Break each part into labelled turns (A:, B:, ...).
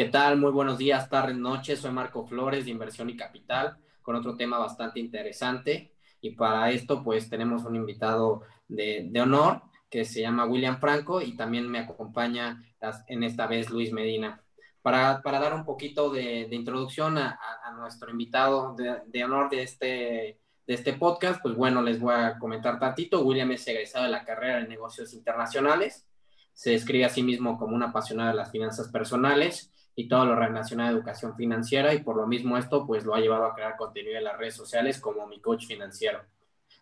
A: ¿Qué tal? Muy buenos días, tardes, noches. Soy Marco Flores de Inversión y Capital con otro tema bastante interesante. Y para esto, pues tenemos un invitado de, de honor que se llama William Franco y también me acompaña en esta vez Luis Medina. Para, para dar un poquito de, de introducción a, a, nuestro invitado de, de honor de este de este podcast, pues bueno, les voy a comentar tantito. William es egresado de la carrera de negocios internacionales. Se describe a sí mismo como un apasionado de las finanzas personales y todo lo relacionado a educación financiera y por lo mismo esto pues lo ha llevado a crear contenido en las redes sociales como mi coach financiero.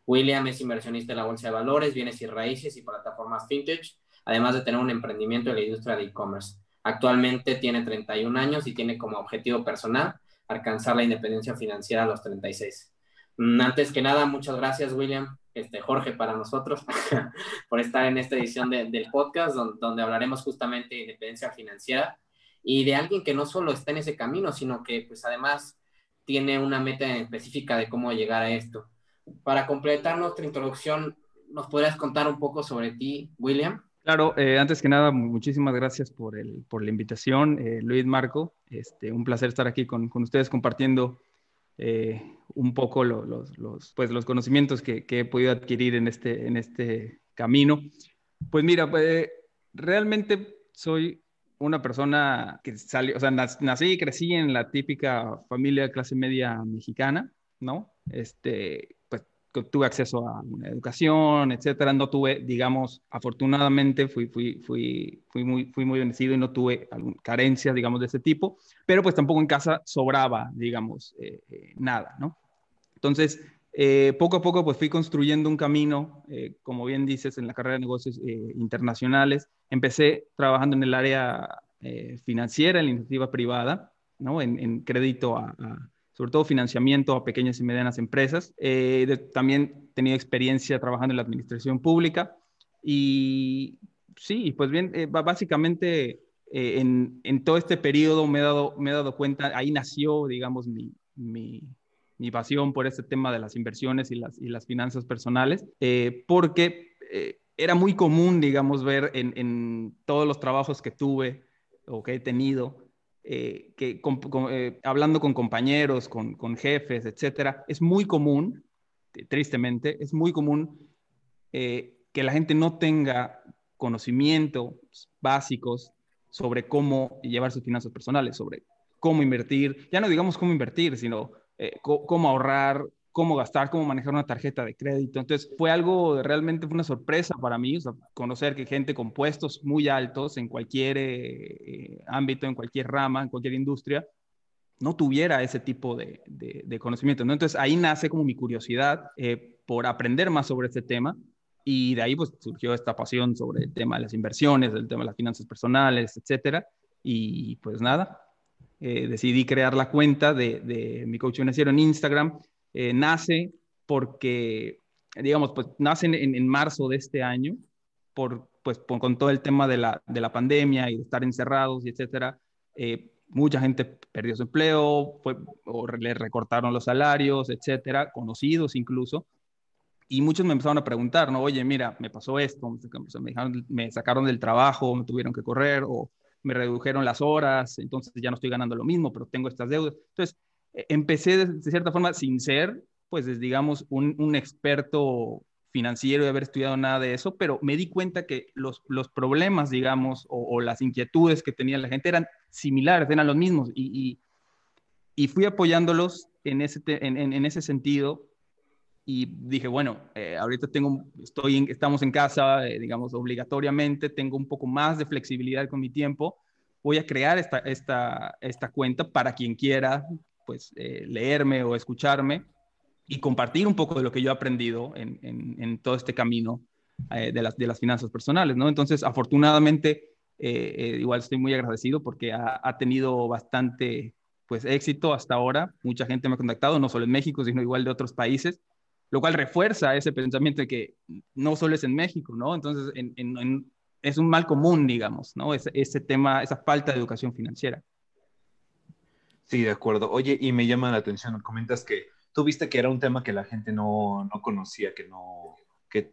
A: William es inversionista en la bolsa de valores, bienes y raíces y plataformas fintech, además de tener un emprendimiento en la industria de e-commerce. Actualmente tiene 31 años y tiene como objetivo personal alcanzar la independencia financiera a los 36. Mm, antes que nada, muchas gracias, William, este, Jorge, para nosotros, por estar en esta edición de, del podcast, donde, donde, hablaremos justamente de independencia financiera y de alguien que no solo está en ese camino, sino que pues además tiene una meta específica de cómo llegar a esto. Para completar nuestra introducción, ¿nos podrías contar un poco sobre ti, William?
B: Claro, eh, antes que nada, muchísimas gracias por, el, por la invitación, eh, Luis Marco. Este, un placer estar aquí con, con ustedes compartiendo eh, un poco los, pues, los conocimientos que, que, he podido adquirir en este, en este camino. Pues mira, pues, realmente soy una persona que salió, o sea, nací y crecí en la típica familia clase media mexicana, ¿no? Este, tuve acceso a una educación, etcétera. No tuve, digamos, afortunadamente fui, fui, fui, fui, muy, fui muy bendecido y no tuve carencias, digamos, de ese tipo, pero pues tampoco en casa sobraba, digamos, eh, eh, nada, ¿no? Entonces, eh, poco a poco pues fui construyendo un camino, como bien dices, en la carrera de negocios internacionales. Empecé trabajando en el área financiera, en la iniciativa privada, ¿no? En, crédito sobre todo financiamiento a pequeñas y medianas empresas. Eh, también he tenido experiencia trabajando en la administración pública y sí, pues bien, eh, básicamente eh, en, todo este periodo me he dado, me he dado cuenta, ahí nació, digamos, mi, mi pasión por este tema de las inversiones y las, y las finanzas personales, porque era muy común, digamos, ver en, en todos los trabajos que tuve o que he tenido, eh, que eh, hablando con compañeros, con, con, jefes, etcétera, es muy común, tristemente, es muy común eh, que la gente no tenga conocimientos básicos sobre cómo llevar sus finanzas personales, sobre cómo invertir, ya no digamos cómo invertir, sino cómo ahorrar, cómo gastar, cómo manejar una tarjeta de crédito. Entonces fue algo, realmente fue una sorpresa para mí, conocer que gente con puestos muy altos en cualquier eh, ámbito, en cualquier rama, en cualquier industria, no tuviera ese tipo de, de, conocimiento. ¿no? Entonces ahí nace como mi curiosidad eh, por aprender más sobre este tema y de ahí pues surgió esta pasión sobre el tema de las inversiones, el tema de las finanzas personales, etcétera. Y pues nada, eh, decidí crear la cuenta de, mi coach financiero en Instagram eh, nace porque, digamos, pues nace en, marzo de este año, por, pues con todo el tema de la, de la pandemia y de estar encerrados y etcétera. Eh, mucha gente perdió su empleo, fue, o le recortaron los salarios, etcétera, conocidos incluso. Y muchos me empezaron a preguntar, ¿no? Oye, mira, me pasó esto, me, me sacaron del trabajo, me tuvieron que correr, o me redujeron las horas, entonces ya no estoy ganando lo mismo, pero tengo estas deudas. Entonces, e-, empecé de, cierta forma sin ser, pues, digamos, un, experto financiero y haber estudiado nada de eso, pero me di cuenta que los, los problemas, digamos, o, las inquietudes que tenía la gente eran similares, eran los mismos, y, y, fui apoyándolos en ese, en, en, ese sentido, y dije, bueno, eh, ahorita tengo, estoy estamos en casa, eh, digamos, obligatoriamente, tengo un poco más de flexibilidad con mi tiempo, voy a crear esta, esta, esta cuenta para quien quiera pues eh, leerme o escucharme y compartir un poco de lo que yo he aprendido en, en, todo este camino eh, de, las, de las finanzas personales, ¿no? Entonces, afortunadamente, eh, igual estoy muy agradecido porque ha, ha, tenido bastante, pues, éxito hasta ahora. Mucha gente me ha contactado, no solo en México, sino igual de otros países, lo cual refuerza ese pensamiento de que no solo es en México, ¿no? Entonces, es un mal común, digamos, ¿no? Ese, tema, esa falta de educación financiera.
C: Sí, de acuerdo. Oye, y me llama la atención, comentas que tú viste que era un tema que la gente no, no conocía, que no, que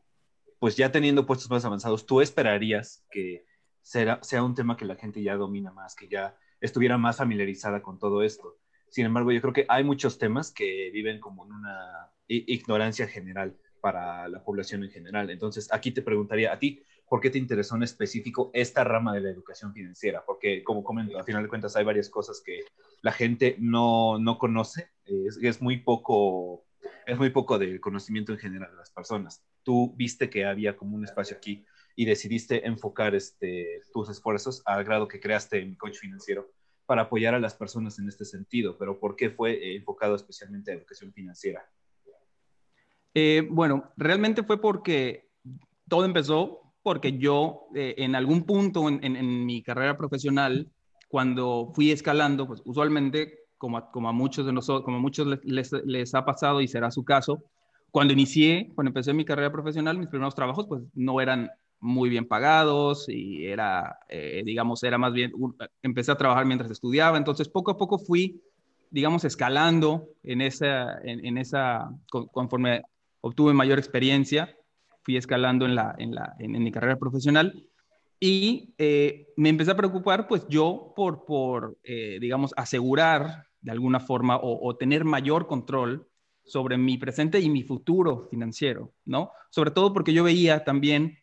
C: pues ya teniendo puestos más avanzados, ¿tú esperarías que sea un tema que la gente ya domina más, que ya estuviera más familiarizada con todo esto. Sin embargo, yo creo que hay muchos temas que viven como en una ignorancia general para la población en general. Entonces, aquí te preguntaría a ti, ¿por qué te interesó en específico esta rama de la educación financiera? Porque, como comento, al final de cuentas hay varias cosas que la gente no, no conoce, es, muy poco, es muy poco del conocimiento en general de las personas. Tú viste que había como un espacio aquí y decidiste enfocar este, tus esfuerzos al grado que creaste mi coach financiero para apoyar a las personas en este sentido, pero ¿por qué fue eh, enfocado especialmente a educación financiera?
B: Eh, bueno, realmente fue porque todo empezó porque yo eh, en algún punto en, mi carrera profesional, cuando fui escalando, pues usualmente, como a, muchos de nosotros, como a muchos les, les, ha pasado y será su caso, cuando inicié, cuando empecé mi carrera profesional, mis primeros trabajos, pues no eran muy bien pagados y era, eh, digamos, era más bien, empecé a trabajar mientras estudiaba, entonces poco a poco fui, digamos, escalando en esa, en, esa conforme obtuve mayor experiencia, fui escalando en, la, en, la, en, mi carrera profesional y eh, me empecé a preocupar, pues yo, por, por eh, digamos, asegurar de alguna forma o, o tener mayor control sobre mi presente y mi futuro financiero, ¿no? Sobre todo porque yo veía también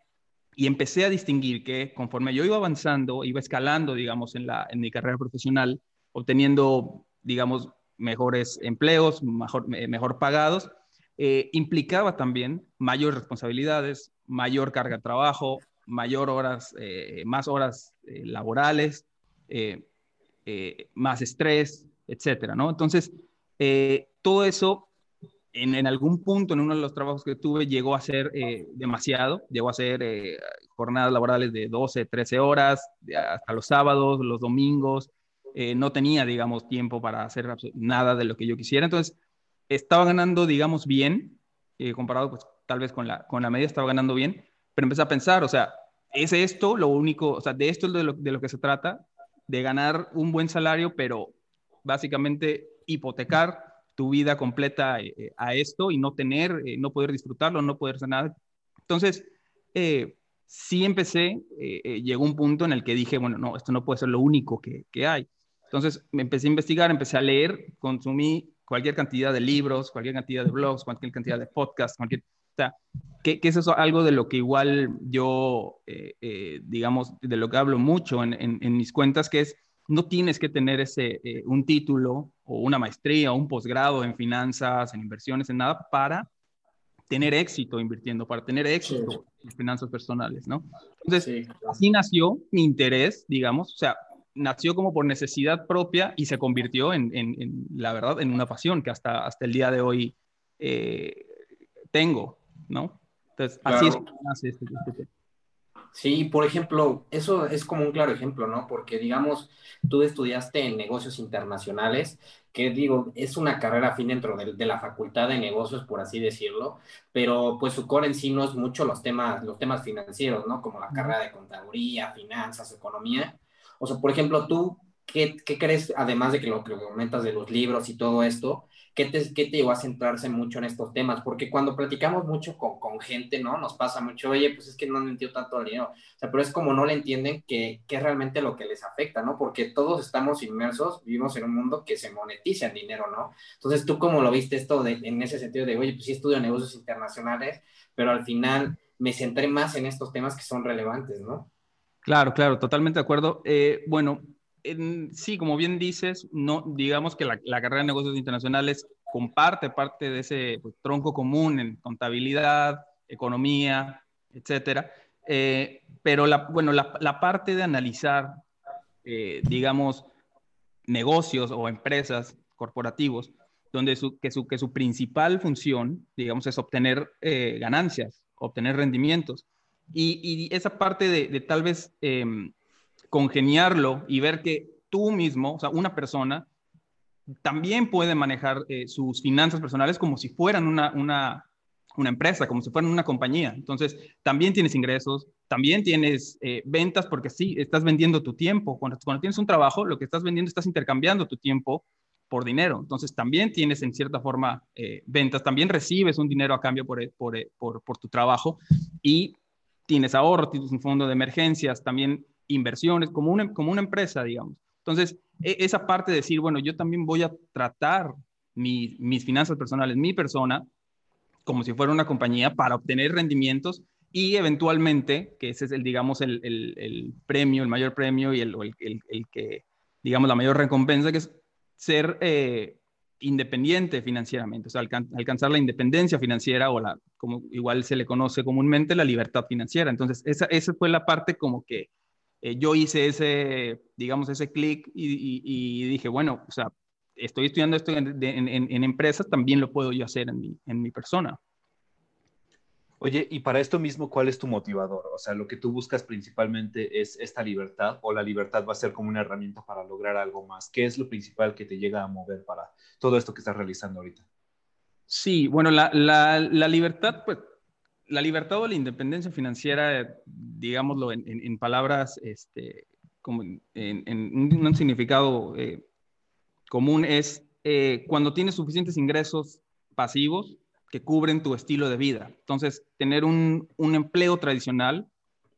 B: y empecé a distinguir que conforme yo iba avanzando, iba escalando, digamos, en, la, en mi carrera profesional, obteniendo, digamos, mejores empleos, mejor, mejor pagados, eh, implicaba también mayores responsabilidades, mayor carga de trabajo, mayor horas, eh, más horas eh, laborales, más estrés, etcétera, ¿no? Entonces, todo eso en, algún punto en uno de los trabajos que tuve llegó a ser eh, demasiado, llegó a ser eh, jornadas laborales de 12, 13 horas, hasta los sábados, los domingos, eh, no tenía, digamos, tiempo para hacer nada de lo que yo quisiera, entonces estaba ganando, digamos, bien, comparado pues tal vez con la, con la media, estaba ganando bien, pero empecé a pensar, o sea, ¿es esto lo único, o sea, de esto es de lo, de lo que se trata, de ganar un buen salario, pero básicamente hipotecar tu vida completa eh, eh, a esto y no tener, eh, no poder disfrutarlo, no poder hacer nada. Entonces, sí empecé, llegó un punto en el que dije, bueno, no, esto no puede ser lo único que, que hay. Entonces, me empecé a investigar, empecé a leer, consumí cualquier cantidad de libros, cualquier cantidad de blogs, cualquier cantidad de podcasts, cualquier, o sea, que, que es eso algo de lo que igual yo, digamos, de lo que hablo mucho en, en, en mis cuentas, que es no tienes que tener ese, eh, un título o una maestría o un posgrado en finanzas, en inversiones, en nada, para tener éxito invirtiendo, para tener éxito en finanzas personales, ¿no? Entonces, así nació mi interés, digamos, o sea, nació como por necesidad propia y se convirtió en, la verdad, en una pasión que hasta, hasta el día de hoy eh, tengo, ¿no? Entonces, así es como nace este, este.
A: Sí, por ejemplo, eso es como un claro ejemplo, ¿no? Porque, digamos, tú estudiaste en negocios internacionales, que digo, es una carrera fin dentro de, la facultad de negocios, por así decirlo, pero pues su core en sí no es mucho los temas, los temas financieros, ¿no? Como la carrera de contaduría, finanzas, economía. O sea, por ejemplo, tú, ¿qué, qué crees, además de que lo que comentas de los libros y todo esto, ¿qué te, qué te llevó a centrarse mucho en estos temas? Porque cuando platicamos mucho con, con, gente, ¿no? Nos pasa mucho, oye, pues es que no entiendo tanto el dinero. O sea, pero es como no le entienden que, que, es realmente lo que les afecta, ¿no? Porque todos estamos inmersos, vivimos en un mundo que se monetiza en dinero, ¿no? Entonces, ¿tú cómo lo viste esto en ese sentido de, oye, pues sí estudio negocios internacionales, pero al final me centré más en estos temas que son relevantes, ¿no?
B: Claro, claro, totalmente de acuerdo. Eh, bueno, sí, como bien dices, no, digamos que la, carrera de negocios internacionales comparte parte de ese pues, tronco común en contabilidad, economía, etcétera. Eh, pero la, bueno, la, parte de analizar, eh, digamos, negocios o empresas corporativos, donde su, que, su, que su principal función, digamos, es obtener eh, ganancias, obtener rendimientos. Y, esa parte de, de tal vez em, congeniarlo y ver que tú mismo, o sea, una persona, también puede manejar eh, sus finanzas personales como si fueran una, una, una, empresa, como si fueran una compañía. Entonces, también tienes ingresos, también tienes eh, ventas, porque sí, estás vendiendo tu tiempo. Cuando, tienes un trabajo, lo que estás vendiendo, estás intercambiando tu tiempo por dinero. Entonces, también tienes en cierta forma eh, ventas, también recibes un dinero a cambio por, por, por, por tu trabajo y tienes ahorro, tienes un fondo de emergencias, también inversiones, como una, como una empresa, digamos. Entonces, e, esa parte de decir, bueno, yo también voy a tratar mis finanzas personales, mi persona, como si fuera una compañía para obtener rendimientos y eventualmente, que ese es el, digamos, el, el, premio, el mayor premio y el, el, que, digamos, la mayor recompensa, que es ser eh, independiente financieramente, o sea, alcanzar la independencia financiera o la, como igual se le conoce comúnmente, la libertad financiera. Entonces, esa, esa fue la parte como que eh, yo hice ese, digamos, ese clic y, dije, bueno, o sea, estoy estudiando esto en, en, empresas, también lo puedo yo hacer en mi, en mi persona.
C: Oye, y para esto mismo, ¿cuál es tu motivador? O sea, lo que tú buscas principalmente es esta libertad o la libertad va a ser como una herramienta para lograr algo más. ¿Qué es lo principal que te llega a mover para todo esto que estás realizando ahorita?
B: Sí, bueno, la, la, la libertad, pues, la libertad o la independencia financiera, digámoslo en, palabras, este, como en, un significado eh, común, es eh, cuando tienes suficientes ingresos pasivos que cubren tu estilo de vida. Entonces, tener un, empleo tradicional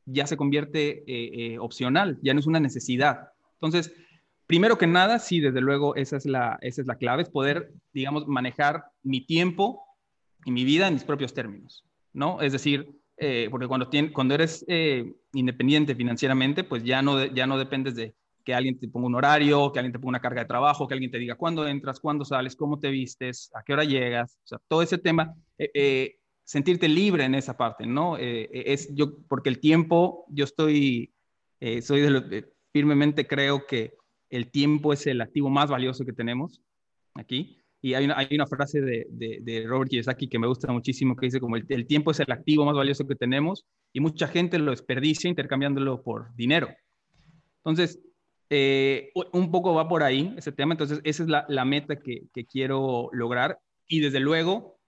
B: ya se convierte eh, opcional, ya no es una necesidad. Entonces, primero que nada, sí, desde luego, esa es la, esa es la clave, es poder, digamos, manejar mi tiempo y mi vida en mis propios términos, ¿no? Es decir, eh, porque cuando, cuando eres independiente financieramente, pues ya no, ya no dependes de que alguien te ponga un horario, que alguien te ponga una carga de trabajo, que alguien te diga cuándo entras, cuándo sales, cómo te vistes, a qué hora llegas, o sea, todo ese tema, eh, eh, sentirte libre en esa parte, ¿no? Eh, es yo, porque el tiempo, yo estoy, soy firmemente creo que el tiempo es el activo más valioso que tenemos aquí. Y hay una, hay una frase de, de, Robert Kiyosaki que me gusta muchísimo que dice como el, el tiempo es el activo más valioso que tenemos y mucha gente lo desperdicia intercambiándolo por dinero. Entonces, eh, un poco va por ahí ese tema, entonces esa es la, meta que, quiero lograr y desde luego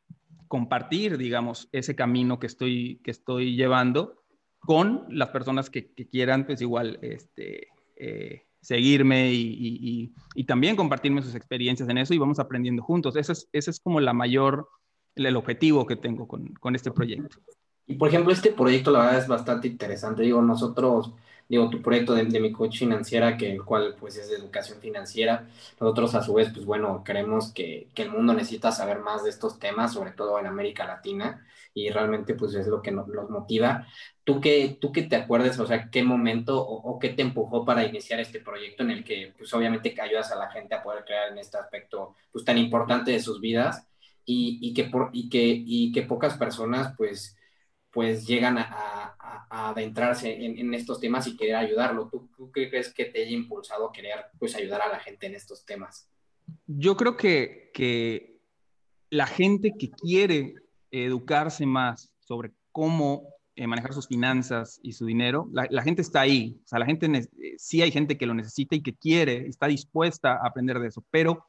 B: compartir, digamos, ese camino que estoy, que estoy llevando con las personas que, quieran, pues igual, este, eh, seguirme y, también compartirme sus experiencias en eso y vamos aprendiendo juntos. Ese es, ese es como la mayor, el objetivo que tengo con, con este proyecto.
A: Y por ejemplo, este proyecto la verdad es bastante interesante. Digo, nosotros digo, tu proyecto de, mi coach financiera, que el cual pues es de educación financiera. Nosotros a su vez, pues bueno, creemos que, que el mundo necesita saber más de estos temas, sobre todo en América Latina, y realmente pues es lo que nos, motiva. ¿Tú qué, ¿Tú qué te acuerdas, o sea, qué momento o, qué te empujó para iniciar este proyecto en el que pues obviamente que ayudas a la gente a poder crear en este aspecto pues tan importante de sus vidas y, y que, por, y, que, y que pocas personas pues pues llegan a, adentrarse en, estos temas y querer ayudarlo. ¿Tú, qué crees que te haya impulsado a querer pues, ayudar a la gente en estos temas?
B: Yo creo que, que la gente que quiere educarse más sobre cómo eh, manejar sus finanzas y su dinero, la, gente está ahí. O sea, la gente, eh, sí hay gente que lo necesita y que quiere, está dispuesta a aprender de eso, pero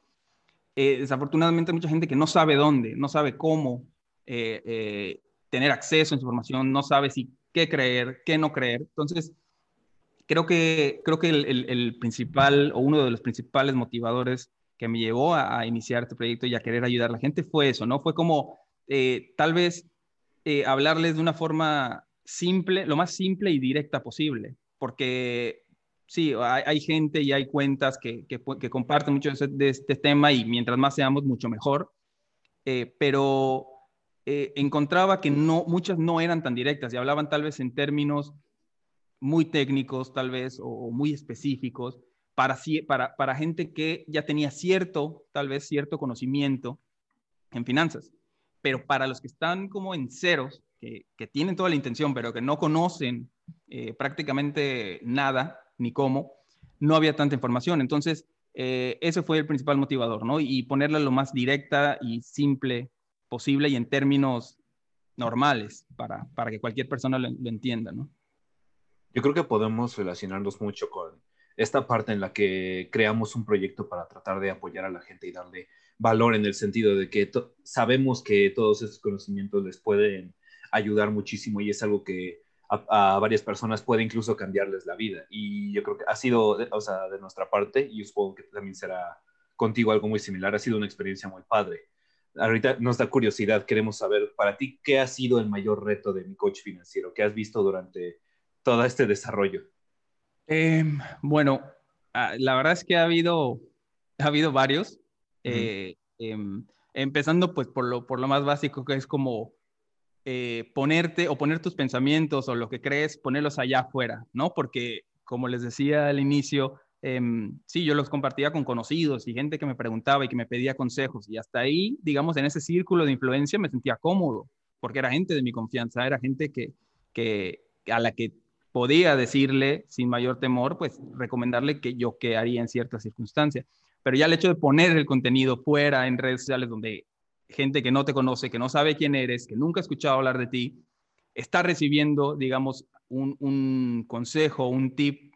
B: eh, desafortunadamente hay mucha gente que no sabe dónde, no sabe cómo tener acceso a información, no sabe si qué creer, qué no creer. Entonces, creo que, creo que el, principal o uno de los principales motivadores que me llevó a, iniciar este proyecto y a querer ayudar a la gente fue eso, ¿no? Fue como eh, tal vez eh, hablarles de una forma simple, lo más simple y directa posible, porque sí, hay, gente y hay cuentas que, que, comparten mucho de este, tema y mientras más seamos, mucho mejor, eh, pero eh, encontraba que no, muchas no eran tan directas y hablaban tal vez en términos muy técnicos, tal vez, o, muy específicos, para, para, para gente que ya tenía cierto, tal vez cierto conocimiento en finanzas. Pero para los que están como en ceros, que, que tienen toda la intención, pero que no conocen eh, prácticamente nada, ni cómo, no había tanta información. Entonces, eh, ese fue el principal motivador, ¿no? Y ponerla lo más directa y simple posible y en términos normales para, para que cualquier persona lo, entienda, ¿no?
C: Yo creo que podemos relacionarnos mucho con esta parte en la que creamos un proyecto para tratar de apoyar a la gente y darle valor en el sentido de que sabemos que todos estos conocimientos les pueden ayudar muchísimo y es algo que a, varias personas puede incluso cambiarles la vida. Y yo creo que ha sido, o sea, de nuestra parte, y supongo que también será contigo algo muy similar, ha sido una experiencia muy padre ahorita nos da curiosidad, queremos saber para ti qué ha sido el mayor reto de mi coach financiero, qué has visto durante todo este desarrollo.
B: Em, bueno, ah, la verdad es que ha habido, ha habido varios, eh, em, empezando pues por lo, por lo más básico que es como eh, ponerte o poner tus pensamientos o lo que crees, ponerlos allá afuera, ¿no? Porque como les decía al inicio, em, sí, yo los compartía con conocidos y gente que me preguntaba y que me pedía consejos y hasta ahí, digamos, en ese círculo de influencia me sentía cómodo porque era gente de mi confianza, era gente que a la que podía decirle sin mayor temor, pues recomendarle que yo qué haría en ciertas circunstancias. Pero ya el hecho de poner el contenido fuera en redes sociales donde gente que no te conoce, que no sabe quién eres, que nunca ha escuchado hablar de ti, está recibiendo, digamos, un, consejo, un tip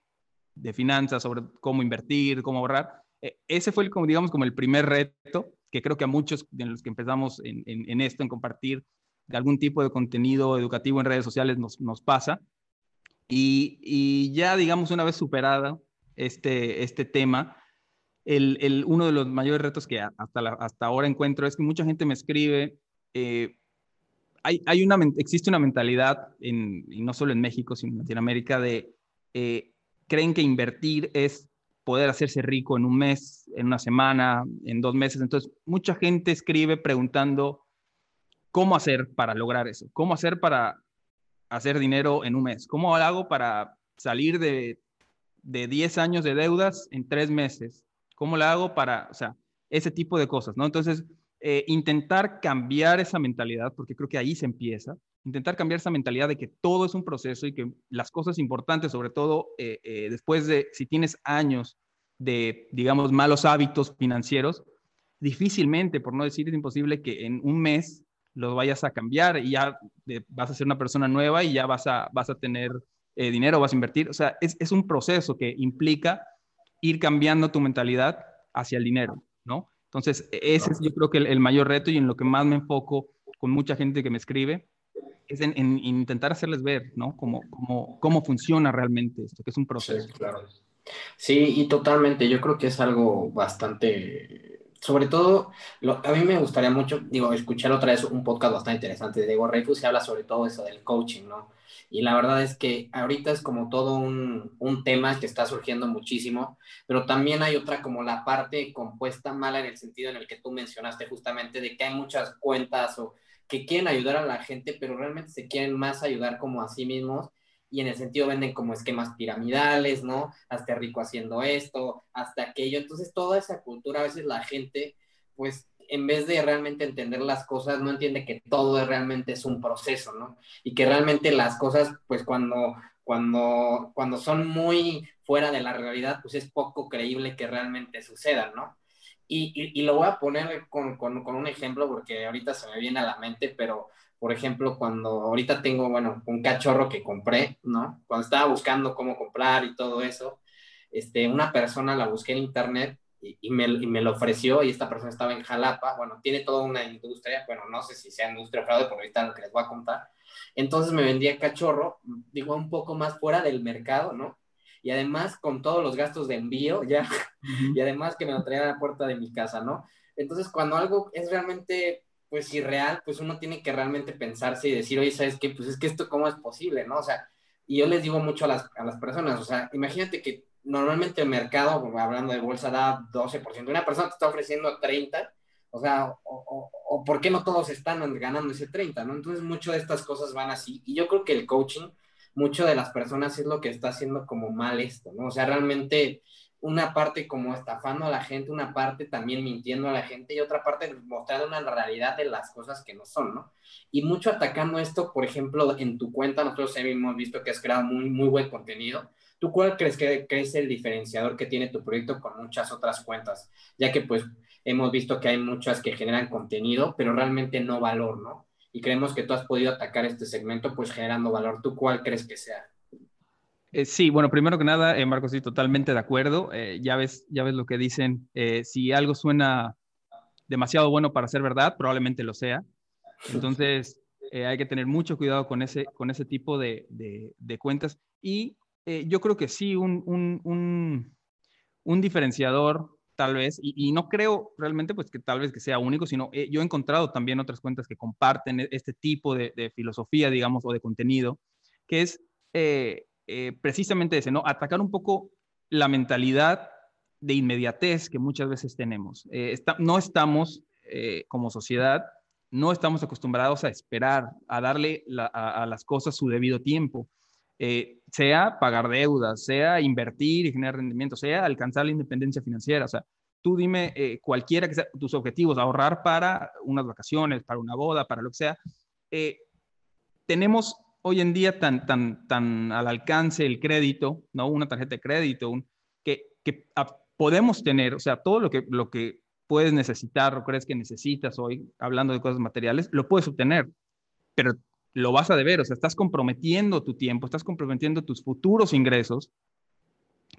B: de finanzas sobre cómo invertir, cómo ahorrar. E, ese fue, el, digamos, como el primer reto que creo que a muchos de los que empezamos en, esto, en compartir algún tipo de contenido educativo en redes sociales nos, nos pasa. Y, y, ya, digamos, una vez superada este, este tema, el, uno de los mayores retos que hasta, hasta ahora encuentro es que mucha gente me escribe, eh, hay, hay, una, existe una mentalidad, en, y no solo en México, sino en Latinoamérica, de eh, creen que invertir es poder hacerse rico en un mes, en una semana, en dos meses. Entonces, mucha gente escribe preguntando cómo hacer para lograr eso, cómo hacer para hacer dinero en un mes, cómo hago para salir de, de 10 años de deudas en tres meses, ¿Cómo la hago para, o sea, ese tipo de cosas, ¿no? Entonces, eh, intentar cambiar esa mentalidad, porque creo que ahí se empieza, intentar cambiar esa mentalidad de que todo es un proceso y que las cosas importantes, sobre todo eh, eh, después de, si tienes años de, digamos, malos hábitos financieros, difícilmente, por no decir es imposible, que en un mes los vayas a cambiar y ya vas a ser una persona nueva y ya vas a, vas a tener dinero, vas a invertir. O sea, es, es un proceso que implica ir cambiando tu mentalidad hacia el dinero, ¿no? Entonces, e-, ese es yo creo que el, mayor reto y en lo que más me enfoco con mucha gente que me escribe, es en, intentar hacerles ver, ¿no? Cómo, cómo, cómo funciona realmente esto, que es un proceso.
A: Sí, claro. Sí, y totalmente, yo creo que es algo bastante sobre todo, lo, a mí me gustaría mucho, digo, escuchar otra vez un podcast bastante interesante de Diego Reifus y habla sobre todo eso del coaching, ¿no? Y la verdad es que ahorita es como todo un, un, tema que está surgiendo muchísimo, pero también hay otra como la parte compuesta mala en el sentido en el que tú mencionaste justamente de que hay muchas cuentas o que quieren ayudar a la gente, pero realmente se quieren más ayudar como a sí mismos y en el sentido venden como esquemas piramidales, ¿no? Hasta rico haciendo esto, hasta aquello. Entonces, toda esa cultura, a veces la gente, pues, en vez de realmente entender las cosas, no entiende que todo realmente es un proceso, ¿no? Y que realmente las cosas, pues, cuando, cuando, cuando son muy fuera de la realidad, pues es poco creíble que realmente sucedan, ¿no? Y, lo voy a poner con, con, un ejemplo porque ahorita se me viene a la mente, pero por ejemplo, cuando ahorita tengo, bueno, un cachorro que compré, ¿no? Cuando estaba buscando cómo comprar y todo eso, este, una persona la busqué en internet y, me, y, me, lo ofreció y esta persona estaba en Jalapa, bueno, tiene toda una industria, bueno, no sé si sea industria o fraude, por ahorita lo que les voy a contar. Entonces me vendía cachorro, digo, un poco más fuera del mercado, ¿no? Y además con todos los gastos de envío, ya, y además que me lo traía a la puerta de mi casa, ¿no? Entonces, cuando algo es realmente pues irreal, pues uno tiene que realmente pensarse y decir, oye, ¿sabes qué? Pues es que esto cómo es posible, ¿no? O sea, y yo les digo mucho a las, a las personas, o sea, imagínate que normalmente el mercado, hablando de bolsa, da 12%, una persona te está ofreciendo 30%, o sea, o, o, ¿por qué no todos están ganando ese 30%, ¿no? Entonces, muchas de estas cosas van así, y yo creo que el coaching, mucho de las personas es lo que está haciendo como mal esto, ¿no? O sea, realmente una parte como estafando a la gente, una parte también mintiendo a la gente y otra parte mostrando una realidad de las cosas que no son, ¿no? Y mucho atacando esto, por ejemplo, en tu cuenta, nosotros hemos visto que has creado muy, muy buen contenido. ¿Tú cuál crees que, es el diferenciador que tiene tu proyecto con muchas otras cuentas? Ya que pues hemos visto que hay muchas que generan contenido, pero realmente no valor, ¿no? Y creemos que tú has podido atacar este segmento pues generando valor. ¿Tú cuál crees que sea?
B: Eh, sí, bueno, primero que nada, eh, Marcos, sí, totalmente de acuerdo. Eh, ya, ves, ya ves lo que dicen. si algo suena demasiado bueno para ser verdad, probablemente lo sea. Entonces, hay que tener mucho cuidado con ese, con ese tipo de, de, cuentas. Y yo creo que sí, un, un, un, diferenciador, tal vez, y, y, no creo realmente pues que tal vez que sea único, sino yo he encontrado también otras cuentas que comparten e, este tipo de, de filosofía, digamos, o de contenido, que es eh, precisamente ese, ¿no? Atacar un poco la mentalidad de inmediatez que muchas veces tenemos. Eh, no estamos eh, como sociedad, no estamos acostumbrados a esperar, a darle a, las cosas su debido tiempo, eh, sea pagar deudas, sea invertir y generar rendimiento, sea alcanzar la independencia financiera. O sea, tú dime cualquiera que sea tus objetivos, ahorrar para unas vacaciones, para una boda, para lo que sea. tenemos hoy en día tan, tan, tan al alcance el crédito, ¿no? Una tarjeta de crédito, un, que, que podemos tener, o sea, todo lo que, lo que puedes necesitar o crees que necesitas hoy, hablando de cosas materiales, lo puedes obtener, pero lo vas a deber, o sea, estás comprometiendo tu tiempo, estás comprometiendo tus futuros ingresos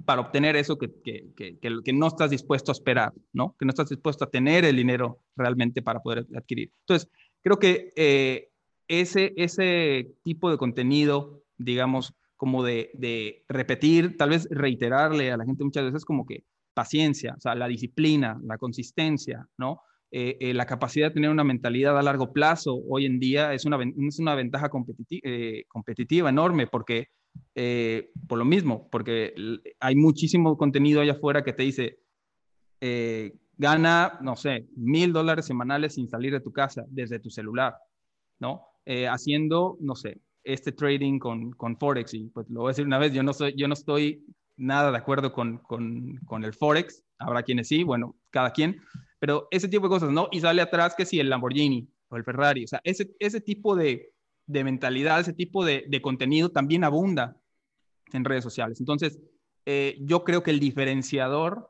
B: para obtener eso que, que, que, que, no estás dispuesto a esperar, ¿no? Que no estás dispuesto a tener el dinero realmente para poder adquirir. Entonces, creo que eh, ese, ese tipo de contenido, digamos, como de, de, repetir, tal vez reiterarle a la gente muchas veces como que paciencia, o sea, la disciplina, la consistencia, ¿no? Eh, eh, la capacidad de tener una mentalidad a largo plazo hoy en día es una, es una ventaja eh, competitiva enorme porque, por lo mismo, porque hay muchísimo contenido allá afuera que te dice, gana, no sé, mil dólares semanales sin salir de tu casa desde tu celular, ¿no? haciendo, no sé, este trading con, con Forex. Y pues lo voy a decir una vez, yo no, soy, yo no estoy nada de acuerdo con, con, con, el Forex, habrá quienes sí, bueno, cada quien, pero ese tipo de cosas, ¿no? Y sale atrás que si el Lamborghini o el Ferrari, o sea, ese, ese tipo de, de mentalidad, ese tipo de, de, contenido también abunda en redes sociales. Entonces, eh, yo creo que el diferenciador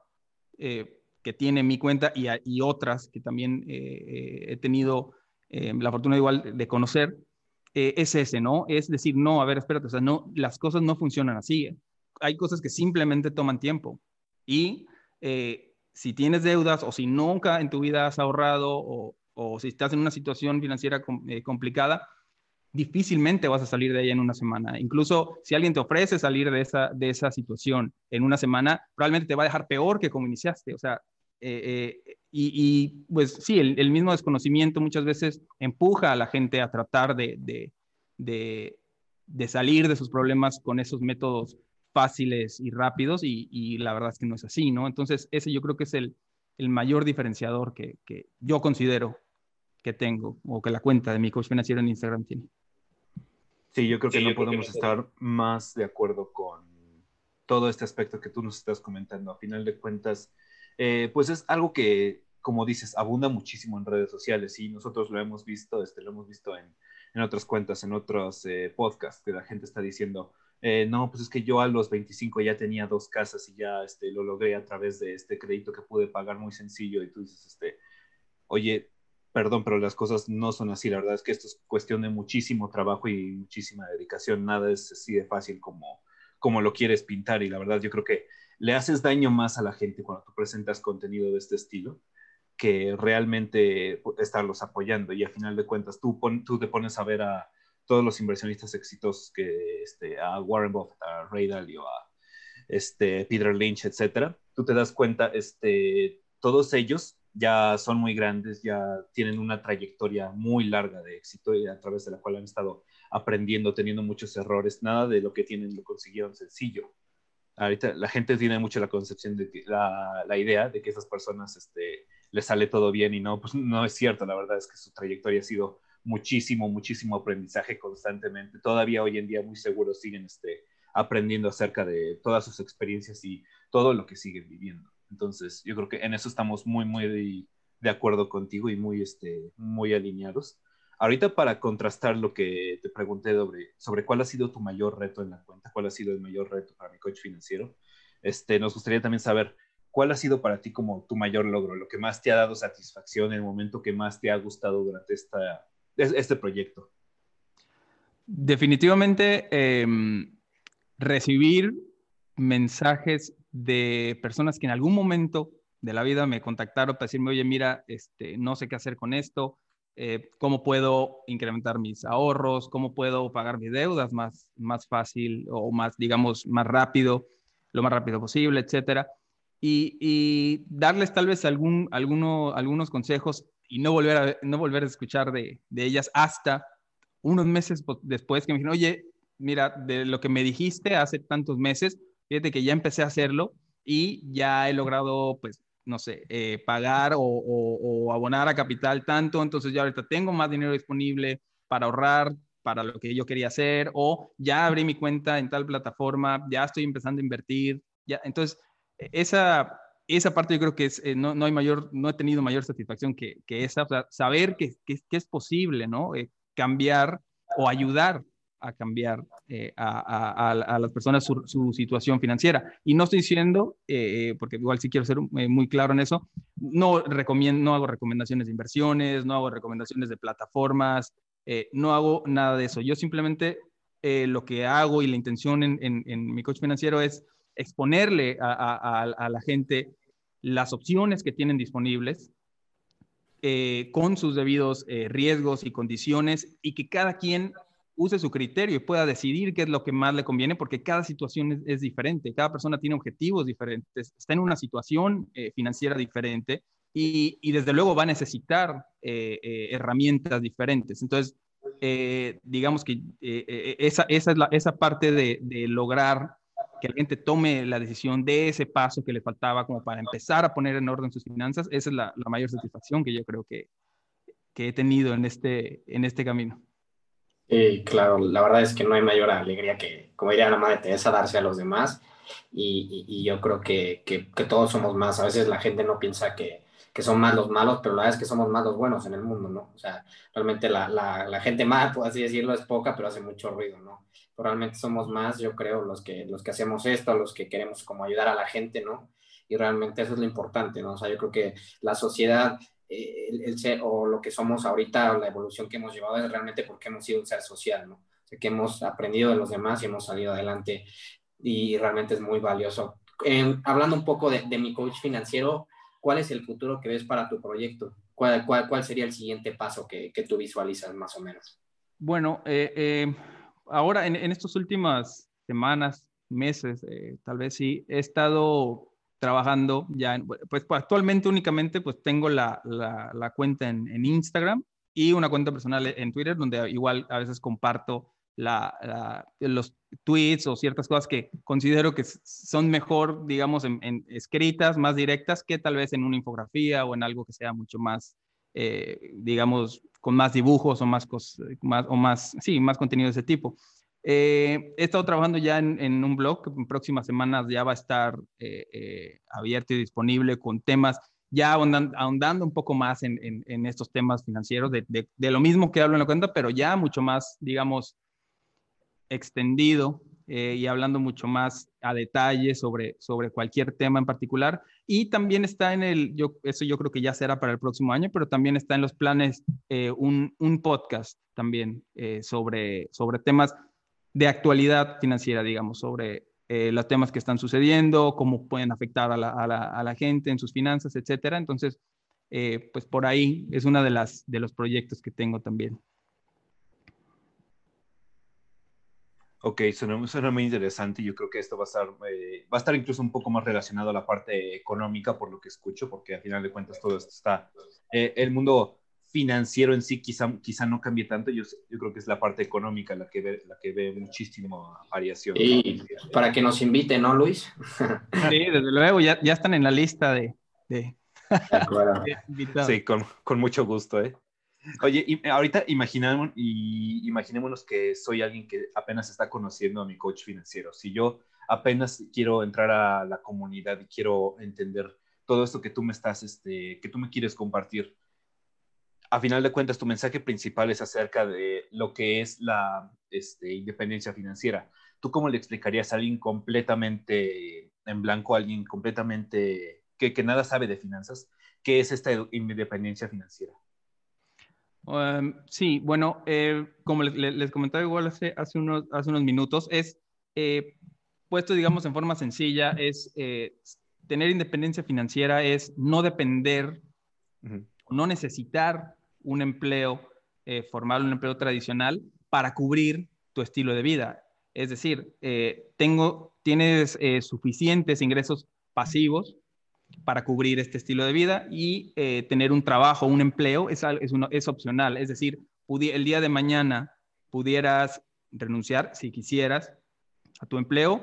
B: eh, que tiene mi cuenta y, y otras que también eh, he tenido la fortuna igual de conocer, es ese, ¿no? Es decir, no, a ver, espérate, o sea, no, las cosas no funcionan así hay cosas que simplemente toman tiempo. Y eh, si tienes deudas o si nunca en tu vida has ahorrado o, si estás en una situación financiera eh, complicada, difícilmente vas a salir de ella en una semana. Incluso si alguien te ofrece salir de esa, de esa situación en una semana, probablemente te va a dejar peor que como iniciaste. O sea, eh, y, pues sí, el, mismo desconocimiento muchas veces empuja a la gente a tratar de, de, de salir de sus problemas con esos métodos fáciles y rápidos y, la verdad es que no es así, ¿no? Entonces, ese yo creo que es el, mayor diferenciador que, yo considero que tengo o que la cuenta de mi coach financiero en Instagram tiene.
C: Sí, yo creo que no podemos estar más de acuerdo con todo este aspecto que tú nos estás comentando. A final de cuentas, eh, pues es algo que, como dices, abunda muchísimo en redes sociales y nosotros lo hemos visto, este, lo hemos visto en, otras cuentas, en otros eh, podcasts, que la gente está diciendo, eh, no, pues es que yo a los 25 ya tenía dos casas y ya este, lo logré a través de este crédito que pude pagar muy sencillo y tú dices, este, oye, perdón, pero las cosas no son así, la verdad es que esto es cuestión de muchísimo trabajo y muchísima dedicación, nada es así de fácil como, como lo quieres pintar. Y la verdad yo creo que le haces daño más a la gente cuando tú presentas contenido de este estilo que realmente estarlos apoyando. Y al final de cuentas tú, tú te pones a ver a todos los inversionistas exitosos que este, a Warren Buffett, a Ray Dalio, a este, Peter Lynch, etcétera, tú te das cuenta, este, todos ellos ya son muy grandes, ya tienen una trayectoria muy larga de éxito y a través de la cual han estado aprendiendo, teniendo muchos errores. Nada de lo que tienen lo consiguieron sencillo. Ahorita la gente tiene mucho la concepción de que, la, la, idea de que esas personas este, les sale todo bien y no, pues no es cierto. La verdad es que su trayectoria ha sido muchísimo, muchísimo aprendizaje constantemente. Todavía hoy en día muy seguros siguen este, aprendiendo acerca de todas sus experiencias y todo lo que siguen viviendo. Entonces, yo creo que en eso estamos muy, muy de, acuerdo contigo y muy, este, muy alineados. Ahorita para contrastar lo que te pregunté sobre, sobre cuál ha sido tu mayor reto en la cuenta, cuál ha sido el mayor reto para mi coach financiero, este, nos gustaría también saber cuál ha sido para ti como tu mayor logro, lo que más te ha dado satisfacción, el momento que más te ha gustado durante esta, este proyecto?
B: Definitivamente em, recibir mensajes de personas que en algún momento de la vida me contactaron para decirme, oye, mira, este, no sé qué hacer con esto, eh, cómo puedo incrementar mis ahorros, cómo puedo pagar mis deudas más, más fácil o más, digamos, más rápido, lo más rápido posible, etcétera. Y, darles tal vez algún, alguno, algunos consejos y no volver a, no volver a escuchar de, de ellas hasta unos meses después que me dijeron, oye, mira, de lo que me dijiste hace tantos meses, fíjate que ya empecé a hacerlo y ya he logrado, pues, no sé, eh, pagar o, o, abonar a capital tanto, entonces ya ahorita tengo más dinero disponible para ahorrar para lo que yo quería hacer, o ya abrí mi cuenta en tal plataforma, ya estoy empezando a invertir, ya, entonces, e, esa, esa parte yo creo que es, eh, no, no, hay mayor, no he tenido mayor satisfacción que, que esa, o sea, saber que, que, es posible, ¿no? Eh, cambiar o ayudar a cambiar eh, a, a, las personas su, su, situación financiera. Y no estoy diciendo, porque igual sí quiero ser muy claro en eso, no, recomiendo, no hago recomendaciones de inversiones, no hago recomendaciones de plataformas, no hago nada de eso. Yo simplemente lo que hago y la intención en, en, en mi coach financiero es exponerle a, la gente las opciones que tienen disponibles eh, con sus debidos eh, riesgos y condiciones y que cada quien use su criterio y pueda decidir qué es lo que más le conviene porque cada situación es, diferente, cada persona tiene objetivos diferentes, está en una situación eh, financiera diferente y, desde luego va a necesitar herramientas diferentes. Entonces, digamos que esa, esa, es la, esa parte de, de lograr que la gente tome la decisión de ese paso que le faltaba como para empezar a poner en orden sus finanzas, esa es la, mayor satisfacción que yo creo que, que, he tenido en este, en este camino.
A: Sí, claro, la verdad es que no hay mayor alegría que, como diría la madre Teresa, darse a los demás. Y, y, yo creo que, que, todos somos más. A veces la gente no piensa que, que son más los malos, pero la verdad es que somos más los buenos en el mundo, ¿no? O sea, realmente la, la, la gente mala, por así decirlo, es poca, pero hace mucho ruido, ¿no? realmente somos más, yo creo, los que, los que hacemos esto, los que queremos como ayudar a la gente, ¿no? Y realmente eso es lo importante, ¿no? O sea, yo creo que la sociedad, eh, el, ser, o lo que somos ahorita, o la evolución que hemos llevado es realmente porque hemos sido un ser social, ¿no? O sea, que hemos aprendido de los demás y hemos salido adelante y realmente es muy valioso. hablando un poco de, de, mi coach financiero, ¿cuál es el futuro que ves para tu proyecto? ¿Cuál, sería el siguiente paso que, tú visualizas más o menos?
B: Bueno, eh, eh ahora en, estas últimas semanas, meses, eh, tal vez sí, he estado trabajando ya, pues, pues, actualmente únicamente pues tengo la, cuenta en, en, Instagram y una cuenta personal en Twitter donde igual a veces comparto la, los tweets o ciertas cosas que considero que son mejor, digamos, en, escritas, más directas que tal vez en una infografía o en algo que sea mucho más, eh, digamos, con más dibujos o más, más, o más, sí, más contenido de ese tipo. Eh, he estado trabajando ya en, un blog que en próximas semanas ya va a estar eh, abierto y disponible con temas ya ahondando, un poco más en, estos temas financieros, de, lo mismo que hablo en la cuenta, pero ya mucho más, digamos, extendido eh, y hablando mucho más a detalle sobre, sobre cualquier tema en particular. Y también está en el, yo, eso yo creo que ya será para el próximo año, pero también está en los planes eh, un, un, podcast también eh, sobre, sobre temas de actualidad financiera, digamos, sobre los temas que están sucediendo, cómo pueden afectar a la, a la, a la gente en sus finanzas, etcétera. Entonces, pues por ahí es uno de, las, de los proyectos que tengo también.
C: Ok, suena, suena, muy interesante. Yo creo que esto va a estar, eh, va a estar incluso un poco más relacionado a la parte económica, por lo que escucho, porque al final de cuentas todo esto está. Eh, el mundo financiero en sí quizá, quizá no cambie tanto. Yo, yo creo que es la parte económica la que ve, la que ve muchísima variación.
A: Y para que nos invite, ¿no, Luis?
B: sí, desde luego, ya, ya están en la lista de, de...
C: invitados. Sí, con, con mucho gusto, ¿eh? Oye, y ahorita imaginamos, y imaginémonos que soy alguien que apenas está conociendo a mi coach financiero. Si yo apenas quiero entrar a la comunidad y quiero entender todo esto que tú me estás, este, que tú me quieres compartir, a final de cuentas tu mensaje principal es acerca de lo que es la este, independencia financiera. ¿Tú cómo le explicarías a alguien completamente en blanco, a alguien completamente que, que nada sabe de finanzas, qué es esta independencia financiera?
B: Um, sí, bueno, eh, como les, comentaba igual hace, hace, unos, hace unos minutos, es eh, puesto, digamos, en forma sencilla, es eh, tener independencia financiera, es no depender, no necesitar un empleo formal, un empleo tradicional para cubrir tu estilo de vida. Es decir, tengo, tienes suficientes ingresos pasivos para cubrir este estilo de vida y eh, tener un trabajo, un empleo es, es, es opcional. Es decir, el día de mañana pudieras renunciar, si quisieras, a tu empleo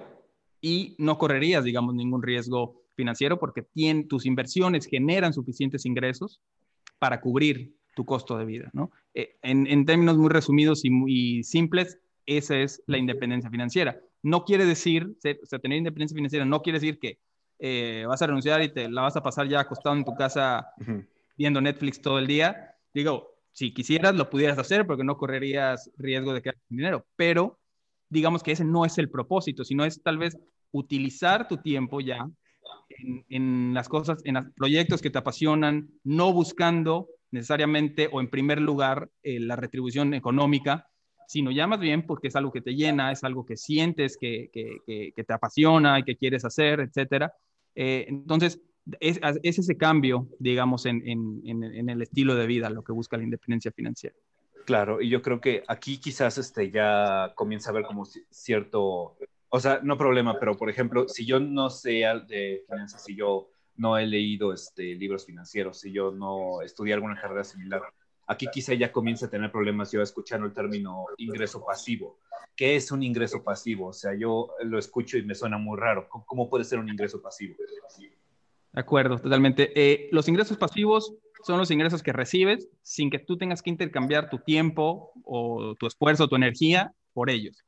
B: y no correrías, digamos, ningún riesgo financiero porque tus inversiones generan suficientes ingresos para cubrir tu costo de vida, ¿no? Eh, en, términos muy resumidos y muy simples, esa es la independencia financiera. No quiere decir, o sea, tener independencia financiera no quiere decir que eh, vas a renunciar y te la vas a pasar ya acostado en tu casa viendo Netflix todo el día. Digo, si quisieras, lo pudieras hacer porque no correrías riesgo de quedar sin dinero, pero digamos que ese no es el propósito, sino es tal vez utilizar tu tiempo ya en, las cosas, en los proyectos que te apasionan, no buscando necesariamente o en primer lugar eh, la retribución económica, sino ya más bien porque es algo que te llena, es algo que sientes que, que, que, te apasiona y que quieres hacer, etcétera. Eh, entonces, es, es, ese cambio, digamos, en, el estilo de vida lo que busca la independencia financiera.
C: Claro, y yo creo que aquí quizás este, ya comienza a haber como cierto o sea, no problema, pero por ejemplo, si yo no sé de finanzas, si yo no he leído este, libros financieros, si yo no estudié alguna carrera similar, aquí quizá ya comienza a tener problemas yo escuchando el término ingreso pasivo. ¿Qué es un ingreso pasivo? O sea, yo lo escucho y me suena muy raro. ¿Cómo puede ser un ingreso pasivo?
B: De acuerdo, totalmente. Eh, los ingresos pasivos son los ingresos que recibes sin que tú tengas que intercambiar tu tiempo o tu esfuerzo, tu energía por ellos.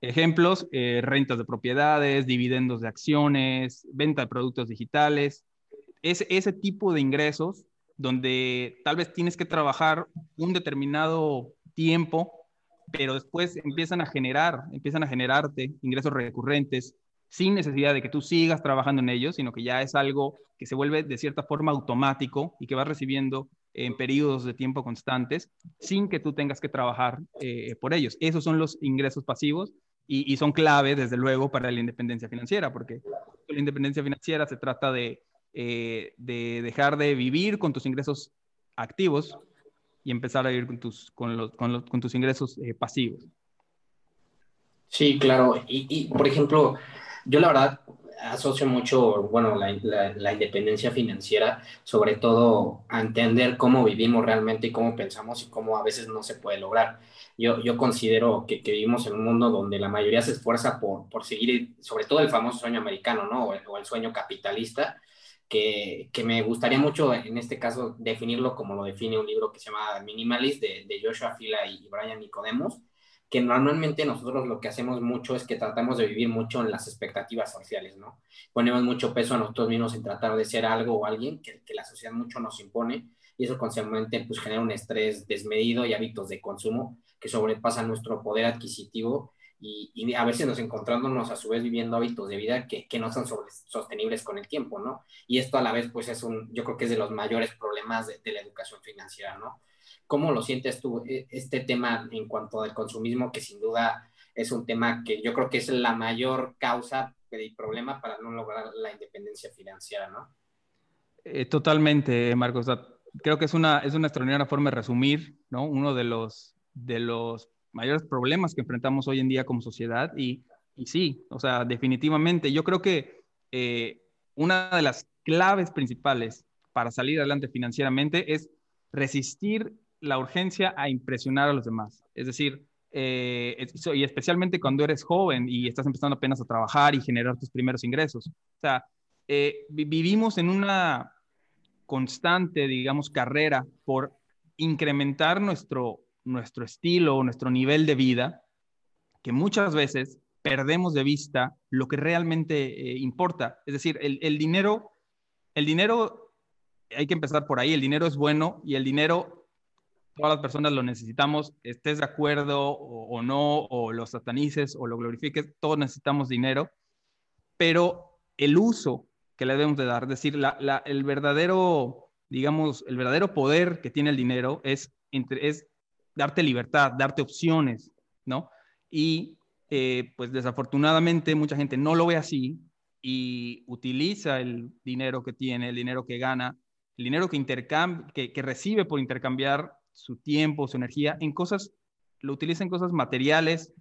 B: Ejemplos, eh, rentas de propiedades, dividendos de acciones, venta de productos digitales. Es ese tipo de ingresos donde tal vez tienes que trabajar un determinado tiempo, pero después empiezan a generar, empiezan a generarte ingresos recurrentes sin necesidad de que tú sigas trabajando en ellos, sino que ya es algo que se vuelve de cierta forma automático y que vas recibiendo en periodos de tiempo constantes sin que tú tengas que trabajar eh, por ellos. Esos son los ingresos pasivos y, son clave, desde luego, para la independencia financiera, porque la independencia financiera se trata de, eh, de dejar de vivir con tus ingresos activos y empezar a vivir con tus, con los, con los, con tus ingresos eh, pasivos.
A: Sí, claro. Y, por ejemplo, yo la verdad asocio mucho, bueno, la, la, independencia financiera, sobre todo a entender cómo vivimos realmente y cómo pensamos y cómo a veces no se puede lograr. Yo, yo considero que, que vivimos en un mundo donde la mayoría se esfuerza por, por seguir, sobre todo el famoso sueño americano, ¿no? O el sueño capitalista, que, me gustaría mucho, en este caso, definirlo como lo define un libro que se llama Minimalist de, de Joshua Fila y Brian Nicodemus que normalmente nosotros lo que hacemos mucho es que tratamos de vivir mucho en las expectativas sociales, ¿no? Ponemos mucho peso a nosotros mismos en tratar de ser algo o alguien que, que la sociedad mucho nos impone y eso consecuentemente pues genera un estrés desmedido y hábitos de consumo que sobrepasan nuestro poder adquisitivo y, y, a veces nos encontrándonos a su vez viviendo hábitos de vida que, que no son sostenibles con el tiempo, ¿no? Y esto a la vez pues es un, yo creo que es de los mayores problemas de, la educación financiera, ¿no? ¿Cómo lo sientes tú, e, este tema en cuanto al consumismo, que sin duda es un tema que yo creo que es la mayor causa y problema para no lograr la independencia financiera, ¿no?
B: Eh, totalmente, Marcos. creo que es una, es una extraordinaria forma de resumir, ¿no? Uno de los, de los mayores problemas que enfrentamos hoy en día como sociedad y, y sí, o sea, definitivamente, yo creo que eh, una de las claves principales para salir adelante financieramente es resistir la urgencia a impresionar a los demás. Es decir, eh, y especialmente cuando eres joven y estás empezando apenas a trabajar y generar tus primeros ingresos. O sea, eh, vivimos en una constante, digamos, carrera por incrementar nuestro, nuestro estilo, nuestro nivel de vida, que muchas veces perdemos de vista lo que realmente eh, importa. Es decir, el, el dinero, el dinero, hay que empezar por ahí, el dinero es bueno y el dinero todas las personas lo necesitamos, estés de acuerdo o, no, o lo satanices o lo glorifiques, todos necesitamos dinero, pero el uso que le debemos de dar, es decir, el verdadero, digamos, el verdadero poder que tiene el dinero es, es darte libertad, darte opciones, ¿no? Y eh, pues desafortunadamente mucha gente no lo ve así y utiliza el dinero que tiene, el dinero que gana, el dinero que, que, que recibe por intercambiar su tiempo, su energía en cosas, lo utiliza en cosas materiales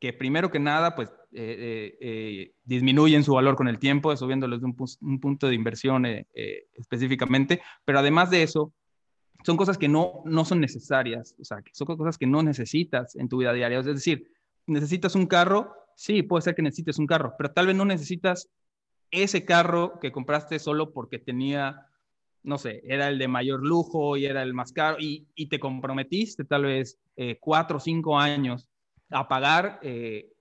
B: que primero que nada, pues eh, eh, disminuyen su valor con el tiempo, eso viéndolo desde un, punto de inversión específicamente, pero además de eso, son cosas que no, no son necesarias, o sea, que son cosas que no necesitas en tu vida diaria. Es decir, necesitas un carro, sí, puede ser que necesites un carro, pero tal vez no necesitas ese carro que compraste solo porque tenía, no sé, era el de mayor lujo y era el más caro y, te comprometiste tal vez eh, cuatro o cinco años a pagar eh,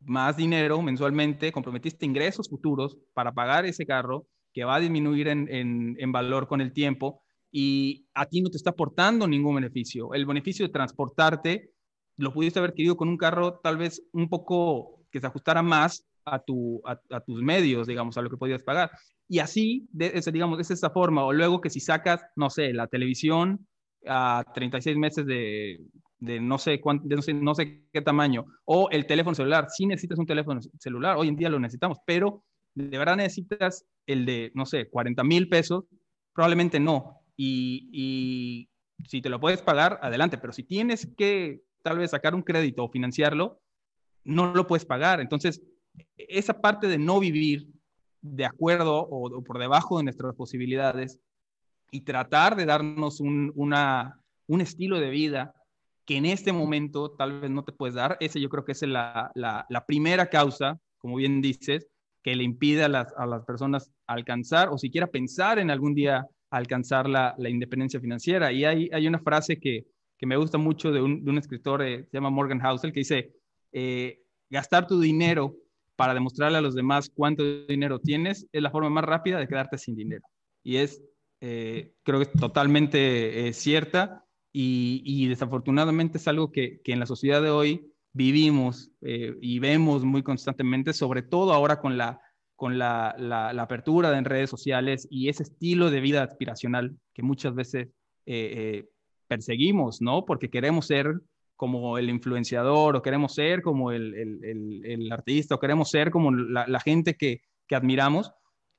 B: más dinero mensualmente, comprometiste ingresos futuros para pagar ese carro que va a disminuir en, valor con el tiempo y a ti no te está aportando ningún beneficio. El beneficio de transportarte lo pudiste haber adquirido con un carro tal vez un poco que se ajustara más a, tu, a, tus medios, digamos, a lo que podías pagar. Y así, de, ese, digamos, es esa forma. O luego que si sacas, no sé, la televisión a 36 meses de, de no sé, cuánto, no sé, no sé qué tamaño, o el teléfono celular, si necesitas un teléfono celular, hoy en día lo necesitamos, pero de verdad necesitas el de, no sé, 40 mil pesos, probablemente no. Y, si te lo puedes pagar, adelante, pero si tienes que tal vez sacar un crédito o financiarlo, no lo puedes pagar. Entonces, esa parte de no vivir de acuerdo o, por debajo de nuestras posibilidades y tratar de darnos un, un estilo de vida que en este momento tal vez no te puedes dar. Ese yo creo que es la, la, primera causa, como bien dices, que le impide a las, a las, personas alcanzar o siquiera pensar en algún día alcanzar la, independencia financiera. Y hay, hay una frase que, me gusta mucho de un, escritor, eh, se llama Morgan Housel, que dice, eh, gastar tu dinero para demostrarle a los demás cuánto dinero tienes es la forma más rápida de quedarte sin dinero. Y es, eh, creo que es totalmente cierta y, desafortunadamente es algo que, en la sociedad de hoy vivimos eh, y vemos muy constantemente, sobre todo ahora con la, con la, apertura en redes sociales y ese estilo de vida aspiracional que muchas veces eh, eh, perseguimos, ¿no? Porque queremos ser como el influenciador o queremos ser como el, artista o queremos ser como la, gente que, admiramos.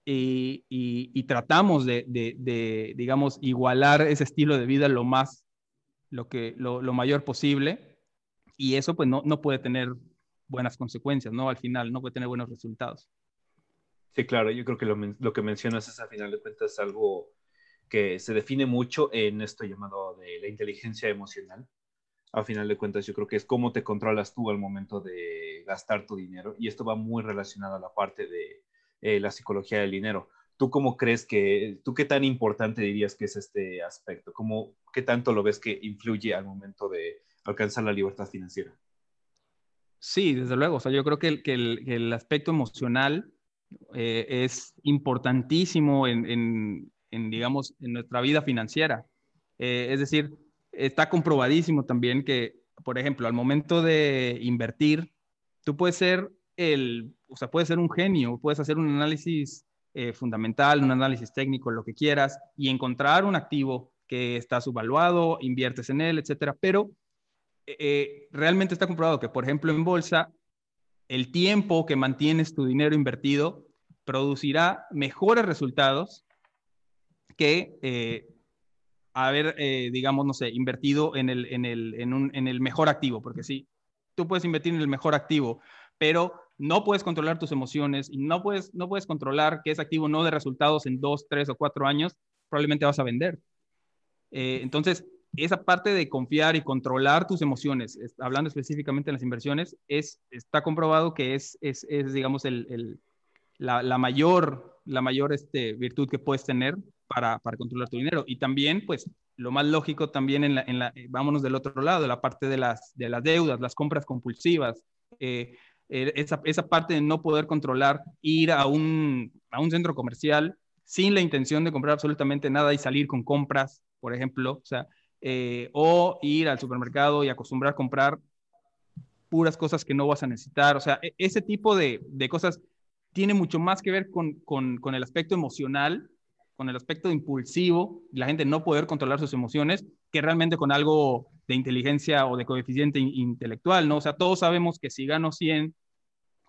B: Y, tratamos de, digamos, igualar ese estilo de vida lo más lo, que, lo, mayor posible y eso pues no puede tener buenas consecuencias, ¿no? Al final no puede tener buenos resultados.
C: Sí, claro, yo creo que lo, lo, que mencionas es a final de cuentas algo que se define mucho en esto llamado de la inteligencia emocional. A final de cuentas yo creo que es cómo te controlas tú al momento de gastar tu dinero y esto va muy relacionado a la parte de eh, la psicología del dinero. ¿Tú cómo crees que, tú qué tan importante dirías que es este aspecto? ¿Cómo, ¿Qué tanto lo ves que influye al momento de alcanzar la libertad financiera?
B: Sí, desde luego. O sea, yo creo que el, que el, aspecto emocional eh, es importantísimo en, en, digamos, en nuestra vida financiera. Eh, es decir, está comprobadísimo también que, por ejemplo, al momento de invertir, tú puedes ser el, o sea, puedes ser un genio, puedes hacer un análisis eh, fundamental, un análisis técnico, lo que quieras, y encontrar un activo que está subvaluado, inviertes en él, etcétera. Pero realmente está comprobado que, por ejemplo, en bolsa, el tiempo que mantienes tu dinero invertido producirá mejores resultados que haber, digamos, no sé, invertido en el, en, el, en, un, en el mejor activo, porque sí, tú puedes invertir en el mejor activo, pero no puedes controlar tus emociones y no puedes, no puedes controlar que ese activo no dé resultados en dos, tres o cuatro años, probablemente vas a vender. Eh, entonces, esa parte de confiar y controlar tus emociones, hablando específicamente en las inversiones, es, está comprobado que es, es, digamos, el, el, la, la, mayor, la mayor este, virtud que puedes tener para, para, controlar tu dinero. Y también, pues, lo más lógico también, en la, en la, vámonos del otro lado, la parte de las, de las deudas, las compras compulsivas. Eh, eh, esa, esa, parte de no poder controlar, ir a un, a un centro comercial sin la intención de comprar absolutamente nada y salir con compras, por ejemplo, o sea, eh, o ir al supermercado y acostumbrar a comprar puras cosas que no vas a necesitar, o sea, e, ese tipo de, de cosas tiene mucho más que ver con, con, con, el aspecto emocional, con el aspecto impulsivo, la gente no poder controlar sus emociones, que realmente con algo de inteligencia o de coeficiente intelectual, ¿no? O sea, todos sabemos que si gano 100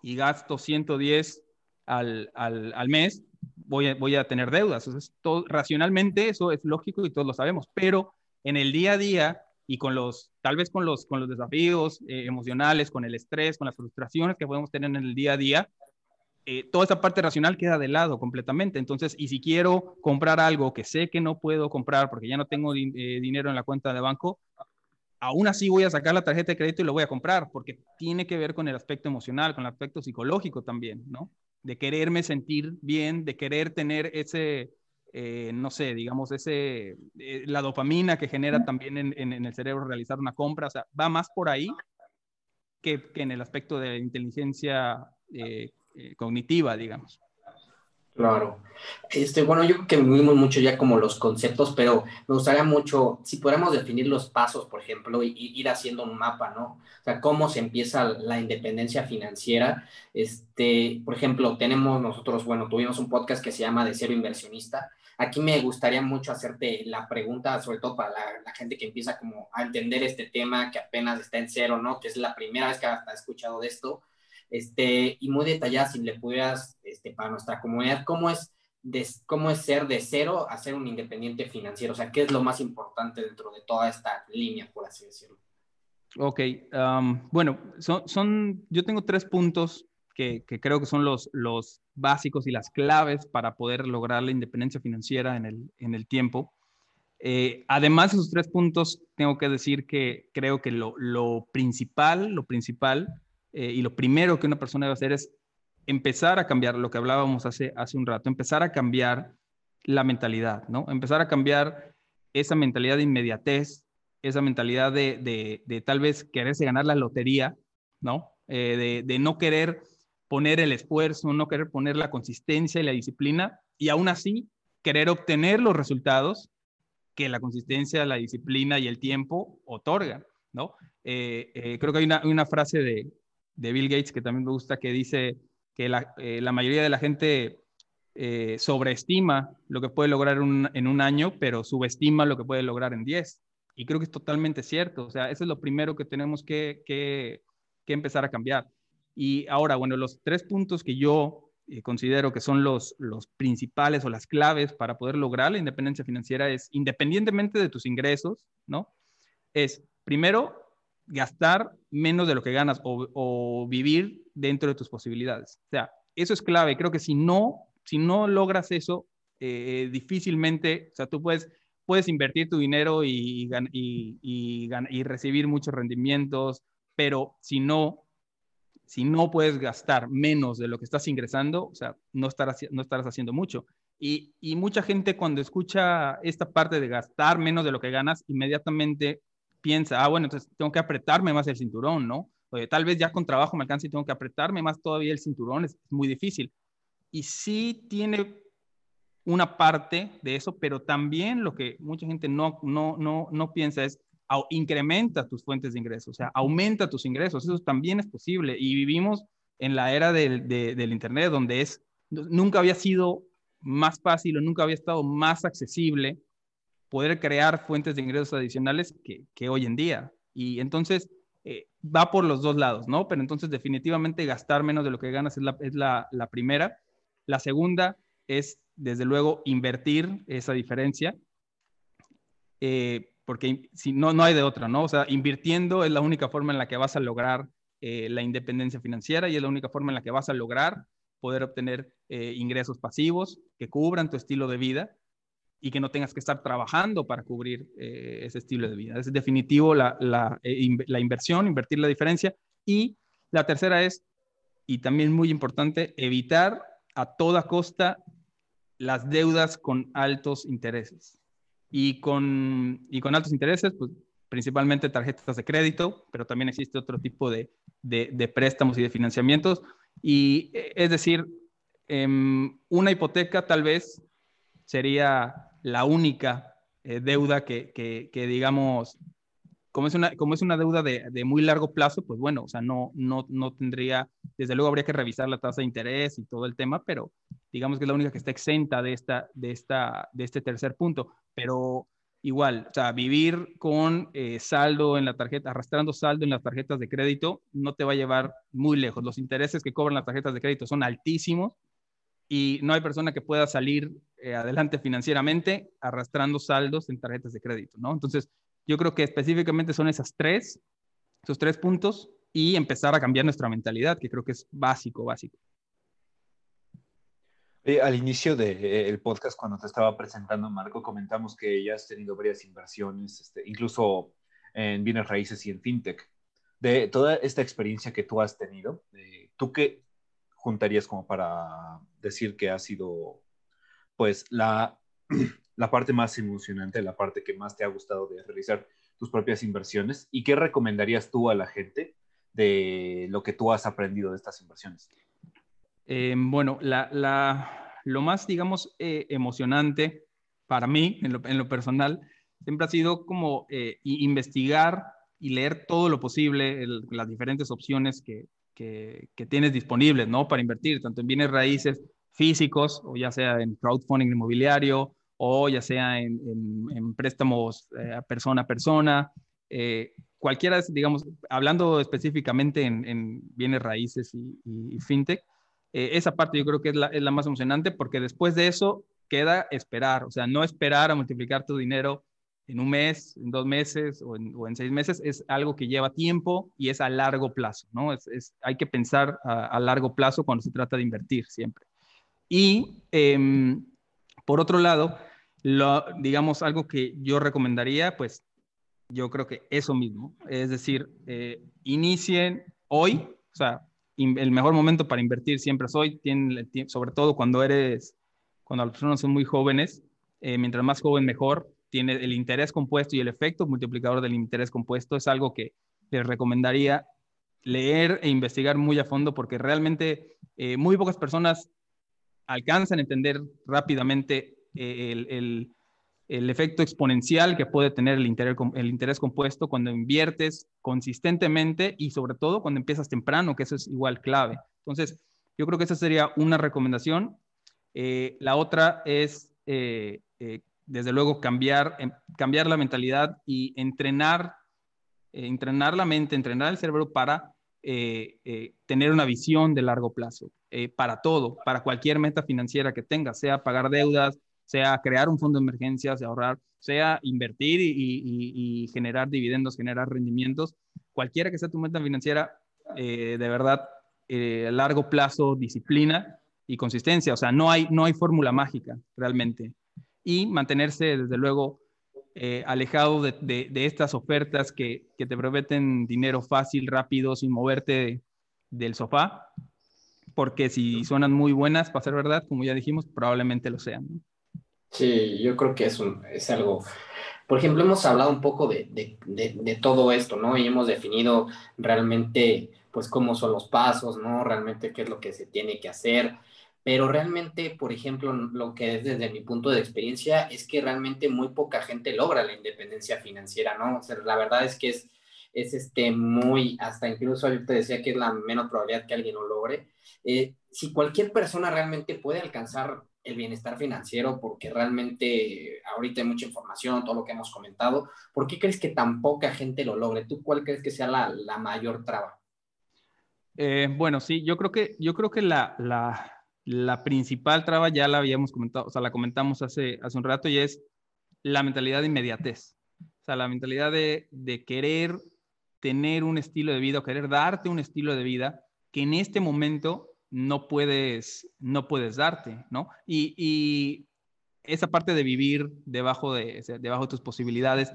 B: y gasto 110 al, al, al mes, voy a, voy a tener deudas. Entonces, todo, racionalmente eso es lógico y todos lo sabemos, pero en el día a día y con los, tal vez con los, con los desafíos eh, emocionales, con el estrés, con las frustraciones que podemos tener en el día a día, eh, toda esa parte racional queda de lado completamente. Entonces, y si quiero comprar algo que sé que no puedo comprar porque ya no tengo eh, dinero en la cuenta de banco, aún así voy a sacar la tarjeta de crédito y lo voy a comprar, porque tiene que ver con el aspecto emocional, con el aspecto psicológico también, ¿no? De quererme sentir bien, de querer tener ese, eh, no sé, digamos, ese, eh, la dopamina que genera también en, el cerebro realizar una compra, o sea, va más por ahí que, en el aspecto de inteligencia eh, cognitiva, digamos.
A: Claro. Este, bueno, yo creo que vimos mucho ya como los conceptos, pero me gustaría mucho, si pudiéramos definir los pasos, por ejemplo, y, ir haciendo un mapa, ¿no? O sea, cómo se empieza la independencia financiera. Este, por ejemplo, tenemos nosotros, bueno, tuvimos un podcast que se llama De Cero Inversionista. Aquí me gustaría mucho hacerte la pregunta, sobre todo para la, gente que empieza como a entender este tema, que apenas está en cero, ¿no? Que es la primera vez que hasta ha escuchado de esto este, y muy detallada, si le pudieras, este, para nuestra comunidad, cómo es, cómo es ser de cero a ser un independiente financiero, o sea, qué es lo más importante dentro de toda esta línea, por así decirlo.
B: Ok, bueno, son, son, yo tengo tres puntos que, que, creo que son los, los básicos y las claves para poder lograr la independencia financiera en el, en el tiempo. Eh, además de esos tres puntos, tengo que decir que creo que lo, lo principal, lo principal eh, y lo primero que una persona debe hacer es empezar a cambiar lo que hablábamos hace, hace un rato, empezar a cambiar la mentalidad, ¿no? Empezar a cambiar esa mentalidad de inmediatez, esa mentalidad de, de, tal vez quererse ganar la lotería, ¿no? Eh, de, de, no querer poner el esfuerzo, no querer poner la consistencia y la disciplina, y aún así querer obtener los resultados que la consistencia, la disciplina y el tiempo otorgan, ¿no? Eh, creo que hay una, una frase de, de Bill Gates, que también me gusta, que dice que la, eh, mayoría de la gente eh, sobreestima lo que puede lograr en un año, pero subestima lo que puede lograr en 10. Y creo que es totalmente cierto. O sea, eso es lo primero que tenemos que, que, empezar a cambiar. Y ahora, bueno, los tres puntos que yo eh, considero que son los, los principales o las claves para poder lograr la independencia financiera es, independientemente de tus ingresos, ¿no? Es, primero, gastar menos de lo que ganas o, vivir dentro de tus posibilidades. O sea, eso es clave. Creo que si no, si no logras eso, eh, difícilmente, o sea, tú puedes, puedes invertir tu dinero y, y, y, recibir muchos rendimientos, pero si no, si no puedes gastar menos de lo que estás ingresando, o sea, no estarás, no estarás haciendo mucho. Y, y mucha gente cuando escucha esta parte de gastar menos de lo que ganas, inmediatamente piensa, ah, bueno, entonces tengo que apretarme más el cinturón, ¿no? Oye, tal vez ya con trabajo me alcance y tengo que apretarme más todavía el cinturón, es muy difícil. Y sí tiene una parte de eso, pero también lo que mucha gente no, no, no, no piensa es incrementa tus fuentes de ingresos, o sea, aumenta tus ingresos, eso también es posible. Y vivimos en la era del, del Internet, donde es, nunca había sido más fácil o nunca había estado más accesible poder crear fuentes de ingresos adicionales que, que hoy en día. Y entonces eh, va por los dos lados, ¿no? Pero entonces definitivamente gastar menos de lo que ganas es la, es la, la primera. La segunda es, desde luego, invertir esa diferencia, eh, porque si, no, no hay de otra, ¿no? O sea, invirtiendo es la única forma en la que vas a lograr eh, la independencia financiera y es la única forma en la que vas a lograr poder obtener ingresos pasivos que cubran tu estilo de vida y que no tengas que estar trabajando para cubrir eh, ese estilo de vida. Es definitivo la, la, eh, la, inversión, invertir la diferencia. Y la tercera es, y también muy importante, evitar a toda costa las deudas con altos intereses. Y con, y con altos intereses, pues principalmente tarjetas de crédito, pero también existe otro tipo de, de, préstamos y de financiamientos. Y eh, es decir, em, una hipoteca tal vez sería la única eh, deuda que, que, digamos, como es una, como es una deuda de, de, muy largo plazo, pues bueno, o sea, no, no, no tendría, desde luego habría que revisar la tasa de interés y todo el tema, pero digamos que es la única que está exenta de, esta, de, esta, de este tercer punto. Pero igual, o sea, vivir con eh, saldo en la tarjeta, arrastrando saldo en las tarjetas de crédito, no te va a llevar muy lejos. Los intereses que cobran las tarjetas de crédito son altísimos y no hay persona que pueda salir eh, adelante financieramente arrastrando saldos en tarjetas de crédito, ¿no? Entonces, yo creo que específicamente son esas tres, esos tres puntos y empezar a cambiar nuestra mentalidad, que creo que es básico, básico.
C: al inicio del de, podcast, cuando te estaba presentando, Marco, comentamos que ya has tenido varias inversiones, este, incluso en bienes raíces y en fintech. De toda esta experiencia que tú has tenido, ¿tú qué juntarías como para decir que ha sido pues la, la parte más emocionante, la parte que más te ha gustado de realizar tus propias inversiones? ¿Y qué recomendarías tú a la gente de lo que tú has aprendido de estas inversiones?
B: Eh, bueno, la, lo más, digamos, eh, emocionante para mí, en lo, personal, siempre ha sido como eh, investigar y leer todo lo posible, las diferentes opciones que, que, tienes disponibles, ¿no? Para invertir, tanto en bienes raíces físicos, o ya sea en crowdfunding inmobiliario, o ya sea en, en, préstamos persona a persona, cualquiera, digamos, hablando específicamente en, bienes raíces y fintech, eh, esa parte yo creo que es la, más emocionante porque después de eso queda esperar, o sea, no esperar a multiplicar tu dinero en un mes, en dos meses o en, seis meses, es algo que lleva tiempo y es a largo plazo, ¿no? Es, hay que pensar a, largo plazo cuando se trata de invertir siempre. Y em, por otro lado, digamos, algo que yo recomendaría, pues yo creo que eso mismo, es decir, eh, inicien hoy, o sea, el mejor momento para invertir siempre es hoy, sobre todo cuando eres, cuando las personas son muy jóvenes, eh, mientras más joven mejor, tiene el interés compuesto y el efecto multiplicador del interés compuesto es algo que les recomendaría leer e investigar muy a fondo porque realmente eh, muy pocas personas alcanzan a entender rápidamente eh, el efecto exponencial que puede tener el interés, el interés compuesto cuando inviertes consistentemente y sobre todo cuando empiezas temprano, que eso es igual clave. Entonces, yo creo que esa sería una recomendación. Eh, la otra es, eh, desde luego, cambiar, em, cambiar la mentalidad y entrenar, entrenar la mente, entrenar el cerebro para tener una visión de largo plazo, para todo, para cualquier meta financiera que tengas, sea pagar deudas, sea crear un fondo de emergencias, ahorrar, sea invertir y, generar dividendos, generar rendimientos, cualquiera que sea tu meta financiera, eh, de verdad, eh, largo plazo, disciplina y consistencia. O sea, no hay, no hay fórmula mágica realmente. Y mantenerse, desde luego, eh, alejado de, estas ofertas que, te prometen dinero fácil, rápido, sin moverte del sofá, porque si suenan muy buenas, para ser verdad, como ya dijimos, probablemente lo sean.
A: Sí, yo creo que es, es algo, por ejemplo, hemos hablado un poco de, de, todo esto, ¿no? Y hemos definido realmente, pues, cómo son los pasos, ¿no? Realmente qué es lo que se tiene que hacer. Pero realmente, por ejemplo, lo que es desde mi punto de experiencia es que realmente muy poca gente logra la independencia financiera, ¿no? O sea, la verdad es que es, es este muy, hasta incluso yo te decía que es la menos probabilidad que alguien lo logre. Eh, si cualquier persona realmente puede alcanzar el bienestar financiero, porque realmente ahorita hay mucha información, todo lo que hemos comentado. ¿Por qué crees que tan poca gente lo logre? ¿Tú cuál crees que sea la, la mayor traba?
B: Eh, bueno, sí, yo creo que, yo creo que la, la, la, principal traba ya la habíamos comentado, o sea, la comentamos hace, hace un rato y es la mentalidad de inmediatez. O sea, la mentalidad de, de querer tener un estilo de vida o querer darte un estilo de vida que en este momento no puedes, no puedes darte, ¿no? Y, esa parte de vivir debajo de, debajo de tus posibilidades,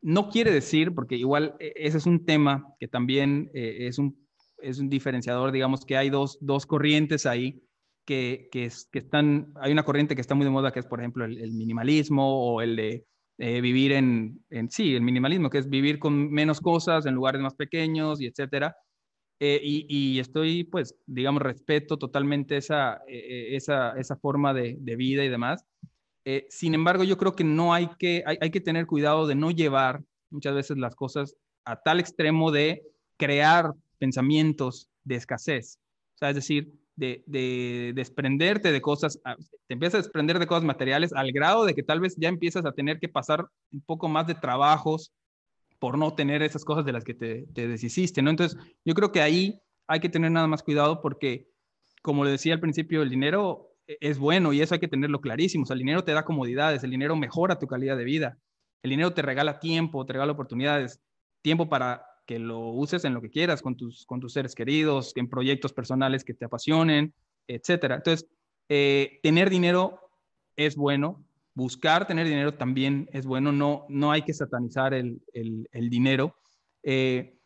B: no quiere decir, porque igual e, ese es un tema que también eh, es, un, es un diferenciador, digamos que hay dos, corrientes ahí que, que, están, hay una corriente que está muy de moda, que es, por ejemplo, el, minimalismo o el de eh, vivir en, sí, el minimalismo, que es vivir con menos cosas en lugares más pequeños y etcétera. Eh, y, estoy, pues, digamos, respeto totalmente esa, eh, eh, esa, esa forma de, vida y demás. sin embargo, yo creo que no hay que, hay, que tener cuidado de no llevar muchas veces las cosas a tal extremo de crear pensamientos de escasez. O sea, es decir, de, de, desprenderte de cosas, te empiezas a desprender de cosas materiales al grado de que tal vez ya empiezas a tener que pasar un poco más de trabajos por no tener esas cosas de las que te, te deshiciste, ¿no? Entonces, yo creo que ahí hay que tener nada más cuidado porque, como le decía al principio, el dinero e, es bueno y eso hay que tenerlo clarísimo. O sea, el dinero te da comodidades, el dinero mejora tu calidad de vida, el dinero te regala tiempo, te regala oportunidades, tiempo para que lo uses en lo que quieras, con tus, con tus seres queridos, en proyectos personales que te apasionen, etcétera. Entonces, eh, tener dinero es bueno, buscar tener dinero también es bueno, no, no hay que satanizar el, dinero, eh,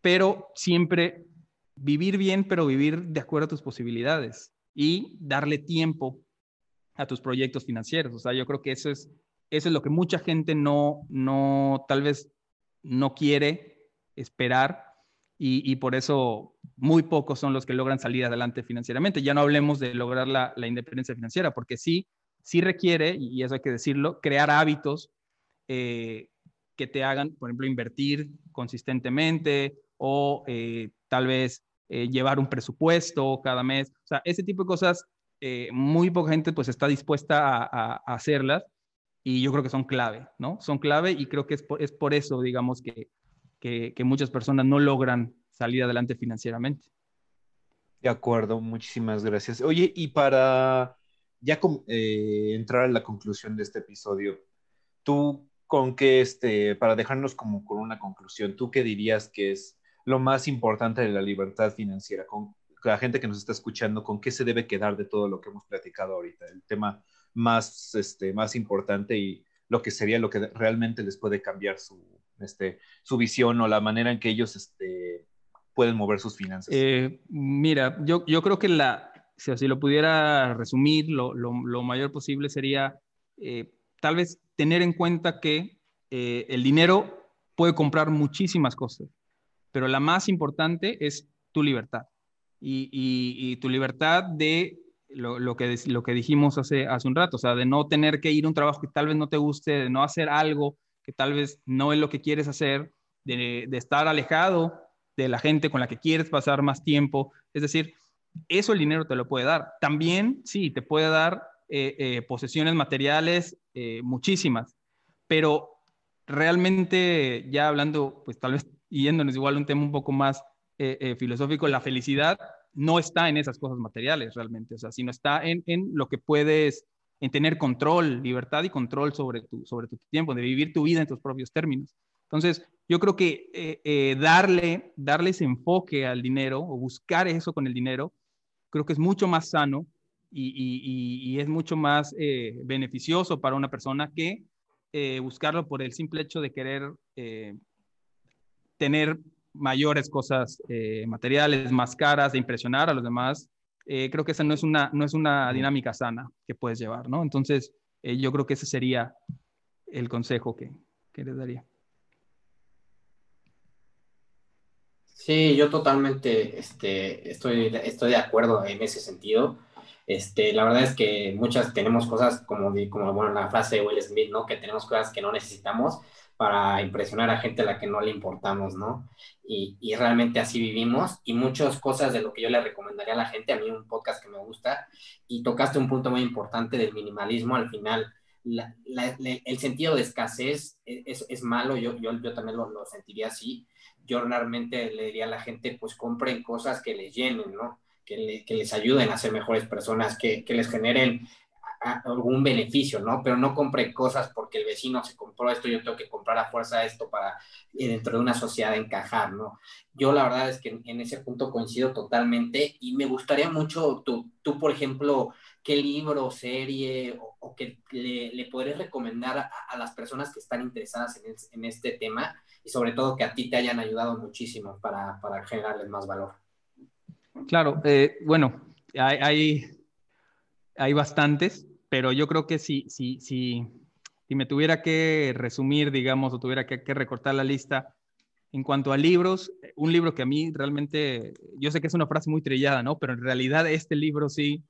B: pero siempre vivir bien, pero vivir de acuerdo a tus posibilidades y darle tiempo a tus proyectos financieros. O sea, yo creo que eso es, eso es lo que mucha gente no, no, tal vez no quiere esperar y, por eso muy pocos son los que logran salir adelante financieramente. Ya no hablemos de lograr la, la independencia financiera, porque sí, sí requiere, y eso hay que decirlo, crear hábitos eh, que te hagan, por ejemplo, invertir consistentemente o eh, tal vez eh, llevar un presupuesto cada mes. O sea, ese tipo de cosas, muy poca gente pues está dispuesta a, hacerlas y yo creo que son clave, ¿no? Son clave y creo que es por, es por eso, digamos, que, que, que muchas personas no logran salir adelante financieramente.
C: De acuerdo, muchísimas gracias. Oye, y para ya eh, entrar a la conclusión de este episodio, tú con qué, este, para dejarnos como con una conclusión, ¿tú qué dirías que es lo más importante de la libertad financiera? Con la gente que nos está escuchando, ¿con qué se debe quedar de todo lo que hemos platicado ahorita? El tema más, este, más importante y lo que sería lo que realmente les puede cambiar su, este, su visión o la manera en que ellos este, pueden mover sus finanzas.
B: Eh, mira, yo, yo creo que la, si así lo pudiera resumir, lo, mayor posible sería eh, tal vez tener en cuenta que eh, el dinero puede comprar muchísimas cosas, pero la más importante es tu libertad. Y, tu libertad de lo, que, lo que dijimos hace, hace un rato, o sea, de no tener que ir a un trabajo que tal vez no te guste, de no hacer algo que tal vez no es lo que quieres hacer, de, estar alejado de la gente con la que quieres pasar más tiempo. Es decir, eso el dinero te lo puede dar. También, sí, te puede dar eh, eh, posesiones materiales eh, muchísimas, pero realmente ya hablando, pues tal vez yéndonos igual a un tema un poco más filosófico, la felicidad no está en esas cosas materiales realmente, o sea, sino está en, en, lo que puedes, en tener control, libertad y control sobre tu, sobre tu tiempo, de vivir tu vida en tus propios términos. Entonces, yo creo que darle, darle ese enfoque al dinero o buscar eso con el dinero creo que es mucho más sano y, es mucho más eh, beneficioso para una persona que eh, buscarlo por el simple hecho de querer eh, tener mayores cosas materiales, más caras, de impresionar a los demás. Creo que esa no es, una, no es una dinámica sana que puedes llevar, ¿no? Entonces, yo creo que ese sería el consejo que, que les daría.
A: Sí, yo totalmente este, estoy, estoy de acuerdo en ese sentido. Este, la verdad es que muchas tenemos cosas como, como bueno, la frase de Will Smith, ¿no? Que tenemos cosas que no necesitamos para impresionar a gente a la que no le importamos, ¿no? Y, y, realmente así vivimos y muchas cosas de lo que yo le recomendaría a la gente, a mí un podcast que me gusta, y tocaste un punto muy importante del minimalismo, al final el sentido de escasez es, es malo, yo, yo, yo también lo, lo, sentiría así, yo realmente le diría a la gente, pues compren cosas que les llenen, ¿no? Que, que les ayuden a ser mejores personas, que, que les generen algún beneficio, ¿no? Pero no compre cosas porque el vecino se compró esto, yo tengo que comprar a fuerza esto para eh, dentro de una sociedad encajar, ¿no? Yo la verdad es que en, ese punto coincido totalmente y me gustaría mucho, tú, tú por ejemplo, qué libro, serie o, que le, le recomendar a, las personas que están interesadas en, este tema y sobre todo que a ti te hayan ayudado muchísimo para, para generarles más valor.
B: Claro, eh, bueno, hay, hay, bastantes, pero yo creo que si, si, si, si me tuviera que resumir, digamos, o tuviera que, que recortar la lista, en cuanto a libros, un libro que a mí realmente, yo sé que es una frase muy trillada, ¿no? Pero en realidad este libro sí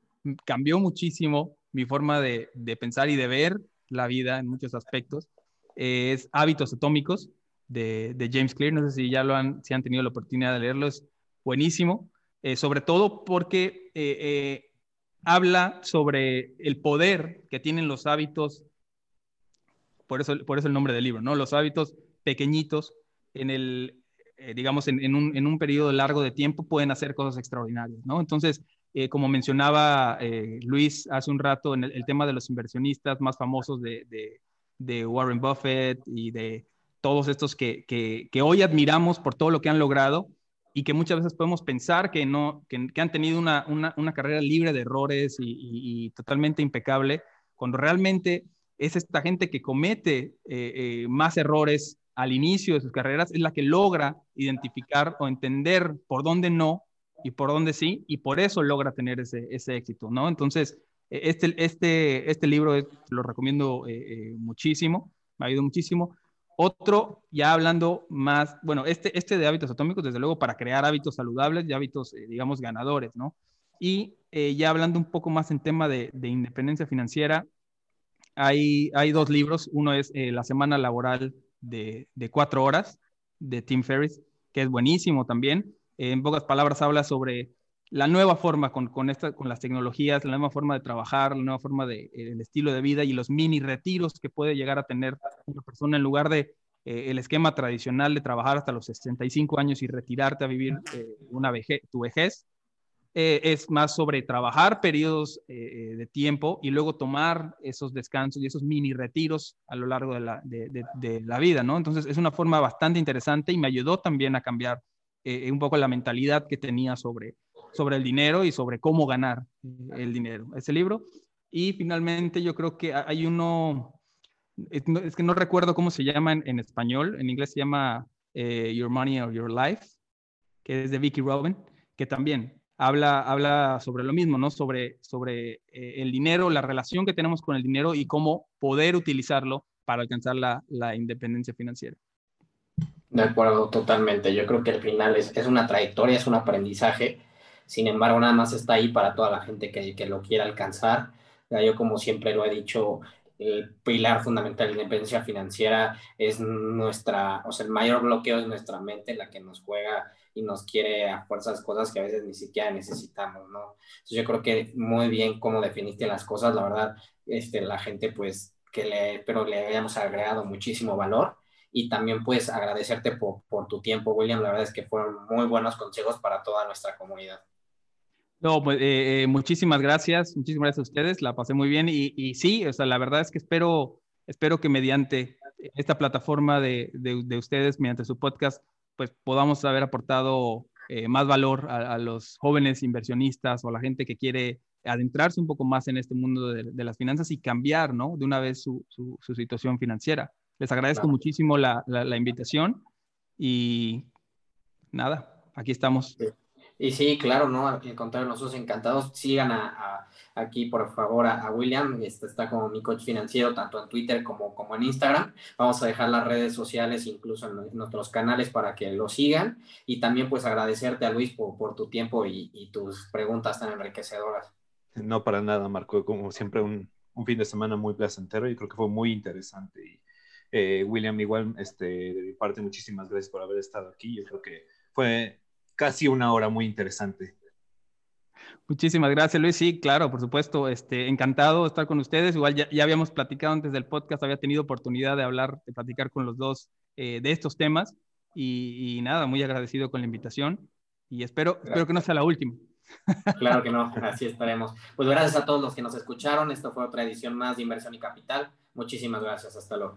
B: cambió muchísimo mi forma de, de pensar y de ver la vida en muchos aspectos. es Hábitos Atómicos de, James Clear. No sé si ya lo han, si han tenido la oportunidad de leerlo, es buenísimo, eh, sobre todo porque eh, eh, habla sobre el poder que tienen los hábitos, por eso, por eso el nombre del libro, ¿no? Los hábitos pequeñitos en el, digamos, en, un, en, un, periodo largo de tiempo pueden hacer cosas extraordinarias, ¿no? Entonces, como mencionaba Luis hace un rato, en el, tema de los inversionistas más famosos de, de Warren Buffett y de todos estos que, que, hoy admiramos por todo lo que han logrado y que muchas veces podemos pensar que, no, que, han tenido una, una, una, carrera libre de errores y, totalmente impecable, cuando realmente es esta gente que comete eh, más errores al inicio de sus carreras, es la que logra identificar o entender por dónde no y por dónde sí, y por eso logra tener ese, ese éxito, ¿no? Entonces, e, este, este, este libro lo recomiendo muchísimo, me ha ayudado muchísimo. Otro, ya hablando más, bueno, este, este de hábitos atómicos, desde luego, para crear hábitos saludables y hábitos, eh, digamos, ganadores, ¿no? Y eh, ya hablando un poco más en tema de, independencia financiera, hay, hay, dos libros. Uno es eh, La Semana Laboral de, de, Cuatro Horas, de Tim Ferriss, que es buenísimo también. en pocas palabras, habla sobre la nueva forma con, con, esta, con las tecnologías, la nueva forma de trabajar, la nueva forma de el estilo de vida y los mini retiros que puede llegar a tener una persona en lugar de eh, el esquema tradicional de trabajar hasta los 65 años y retirarte a vivir eh, una vejez, tu vejez. Eh, es más sobre trabajar periodos de tiempo y luego tomar esos descansos y esos mini retiros a lo largo de la, de, la vida, ¿no? Entonces es una forma bastante interesante y me ayudó también a cambiar un poco la mentalidad que tenía sobre, sobre el dinero y sobre cómo ganar el dinero, ese libro. Y finalmente yo creo que hay uno es, que no recuerdo cómo se llama en, español, en inglés se llama eh, Your Money or Your Life, que es de Vicky Robin, que también habla, habla sobre lo mismo, ¿no? Sobre, sobre eh, el dinero, la relación que tenemos con el dinero y cómo poder utilizarlo para alcanzar la, la independencia financiera.
A: De acuerdo, totalmente. Yo creo que al final es, es, una trayectoria, es un aprendizaje. Sin embargo, nada más está ahí para toda la gente que, que lo quiera alcanzar. Yo, como siempre lo he dicho, el pilar fundamental de la independencia financiera es nuestra, o sea, el mayor bloqueo es nuestra mente, la que nos juega y nos quiere a fuerzas cosas que a veces ni siquiera necesitamos, ¿no? Entonces yo creo que muy bien cómo definiste las cosas, la verdad, este, la gente pues que le, pero le hayamos agregado muchísimo valor y también pues agradecerte por, por tu tiempo, William, la verdad es que fueron muy buenos consejos para toda nuestra comunidad.
B: No, pues eh, eh, muchísimas gracias, muchísimas gracias a ustedes, la pasé muy bien y, y, sí, o sea, la verdad es que espero, espero que mediante esta plataforma de, de, ustedes, mediante su podcast, pues podamos haber aportado eh, más valor a, los jóvenes inversionistas o a la gente que quiere adentrarse un poco más en este mundo de, de las finanzas y cambiar, ¿no? De una vez su, su, situación financiera. Les agradezco muchísimo la, la, la invitación y nada, aquí estamos.
A: Y sí, claro, ¿no? Al contrario, nosotros encantados. Sigan a, aquí, por favor, a, William. Este está como mi coach financiero, tanto en Twitter como, como en Instagram. Vamos a dejar las redes sociales, incluso en, nuestros canales, para que lo sigan. Y también, pues, agradecerte a Luis por, tu tiempo y, tus preguntas tan enriquecedoras.
C: No, para nada, Marco. Como siempre, un, un fin de semana muy placentero y creo que fue muy interesante. Y, eh, William, igual, este, de mi parte, muchísimas gracias por haber estado aquí. Yo creo que fue casi una hora muy interesante.
B: Muchísimas gracias, Luis. Sí, claro, por supuesto. Este, encantado de estar con ustedes. Igual ya, habíamos platicado antes del podcast, había tenido oportunidad de hablar, de platicar con los dos eh, de estos temas. Y, nada, muy agradecido con la invitación. Y espero, espero que no sea la última.
A: Claro que no, así estaremos. Pues gracias a todos los que nos escucharon. Esta fue otra edición más de Inversión y Capital. Muchísimas gracias. Hasta luego.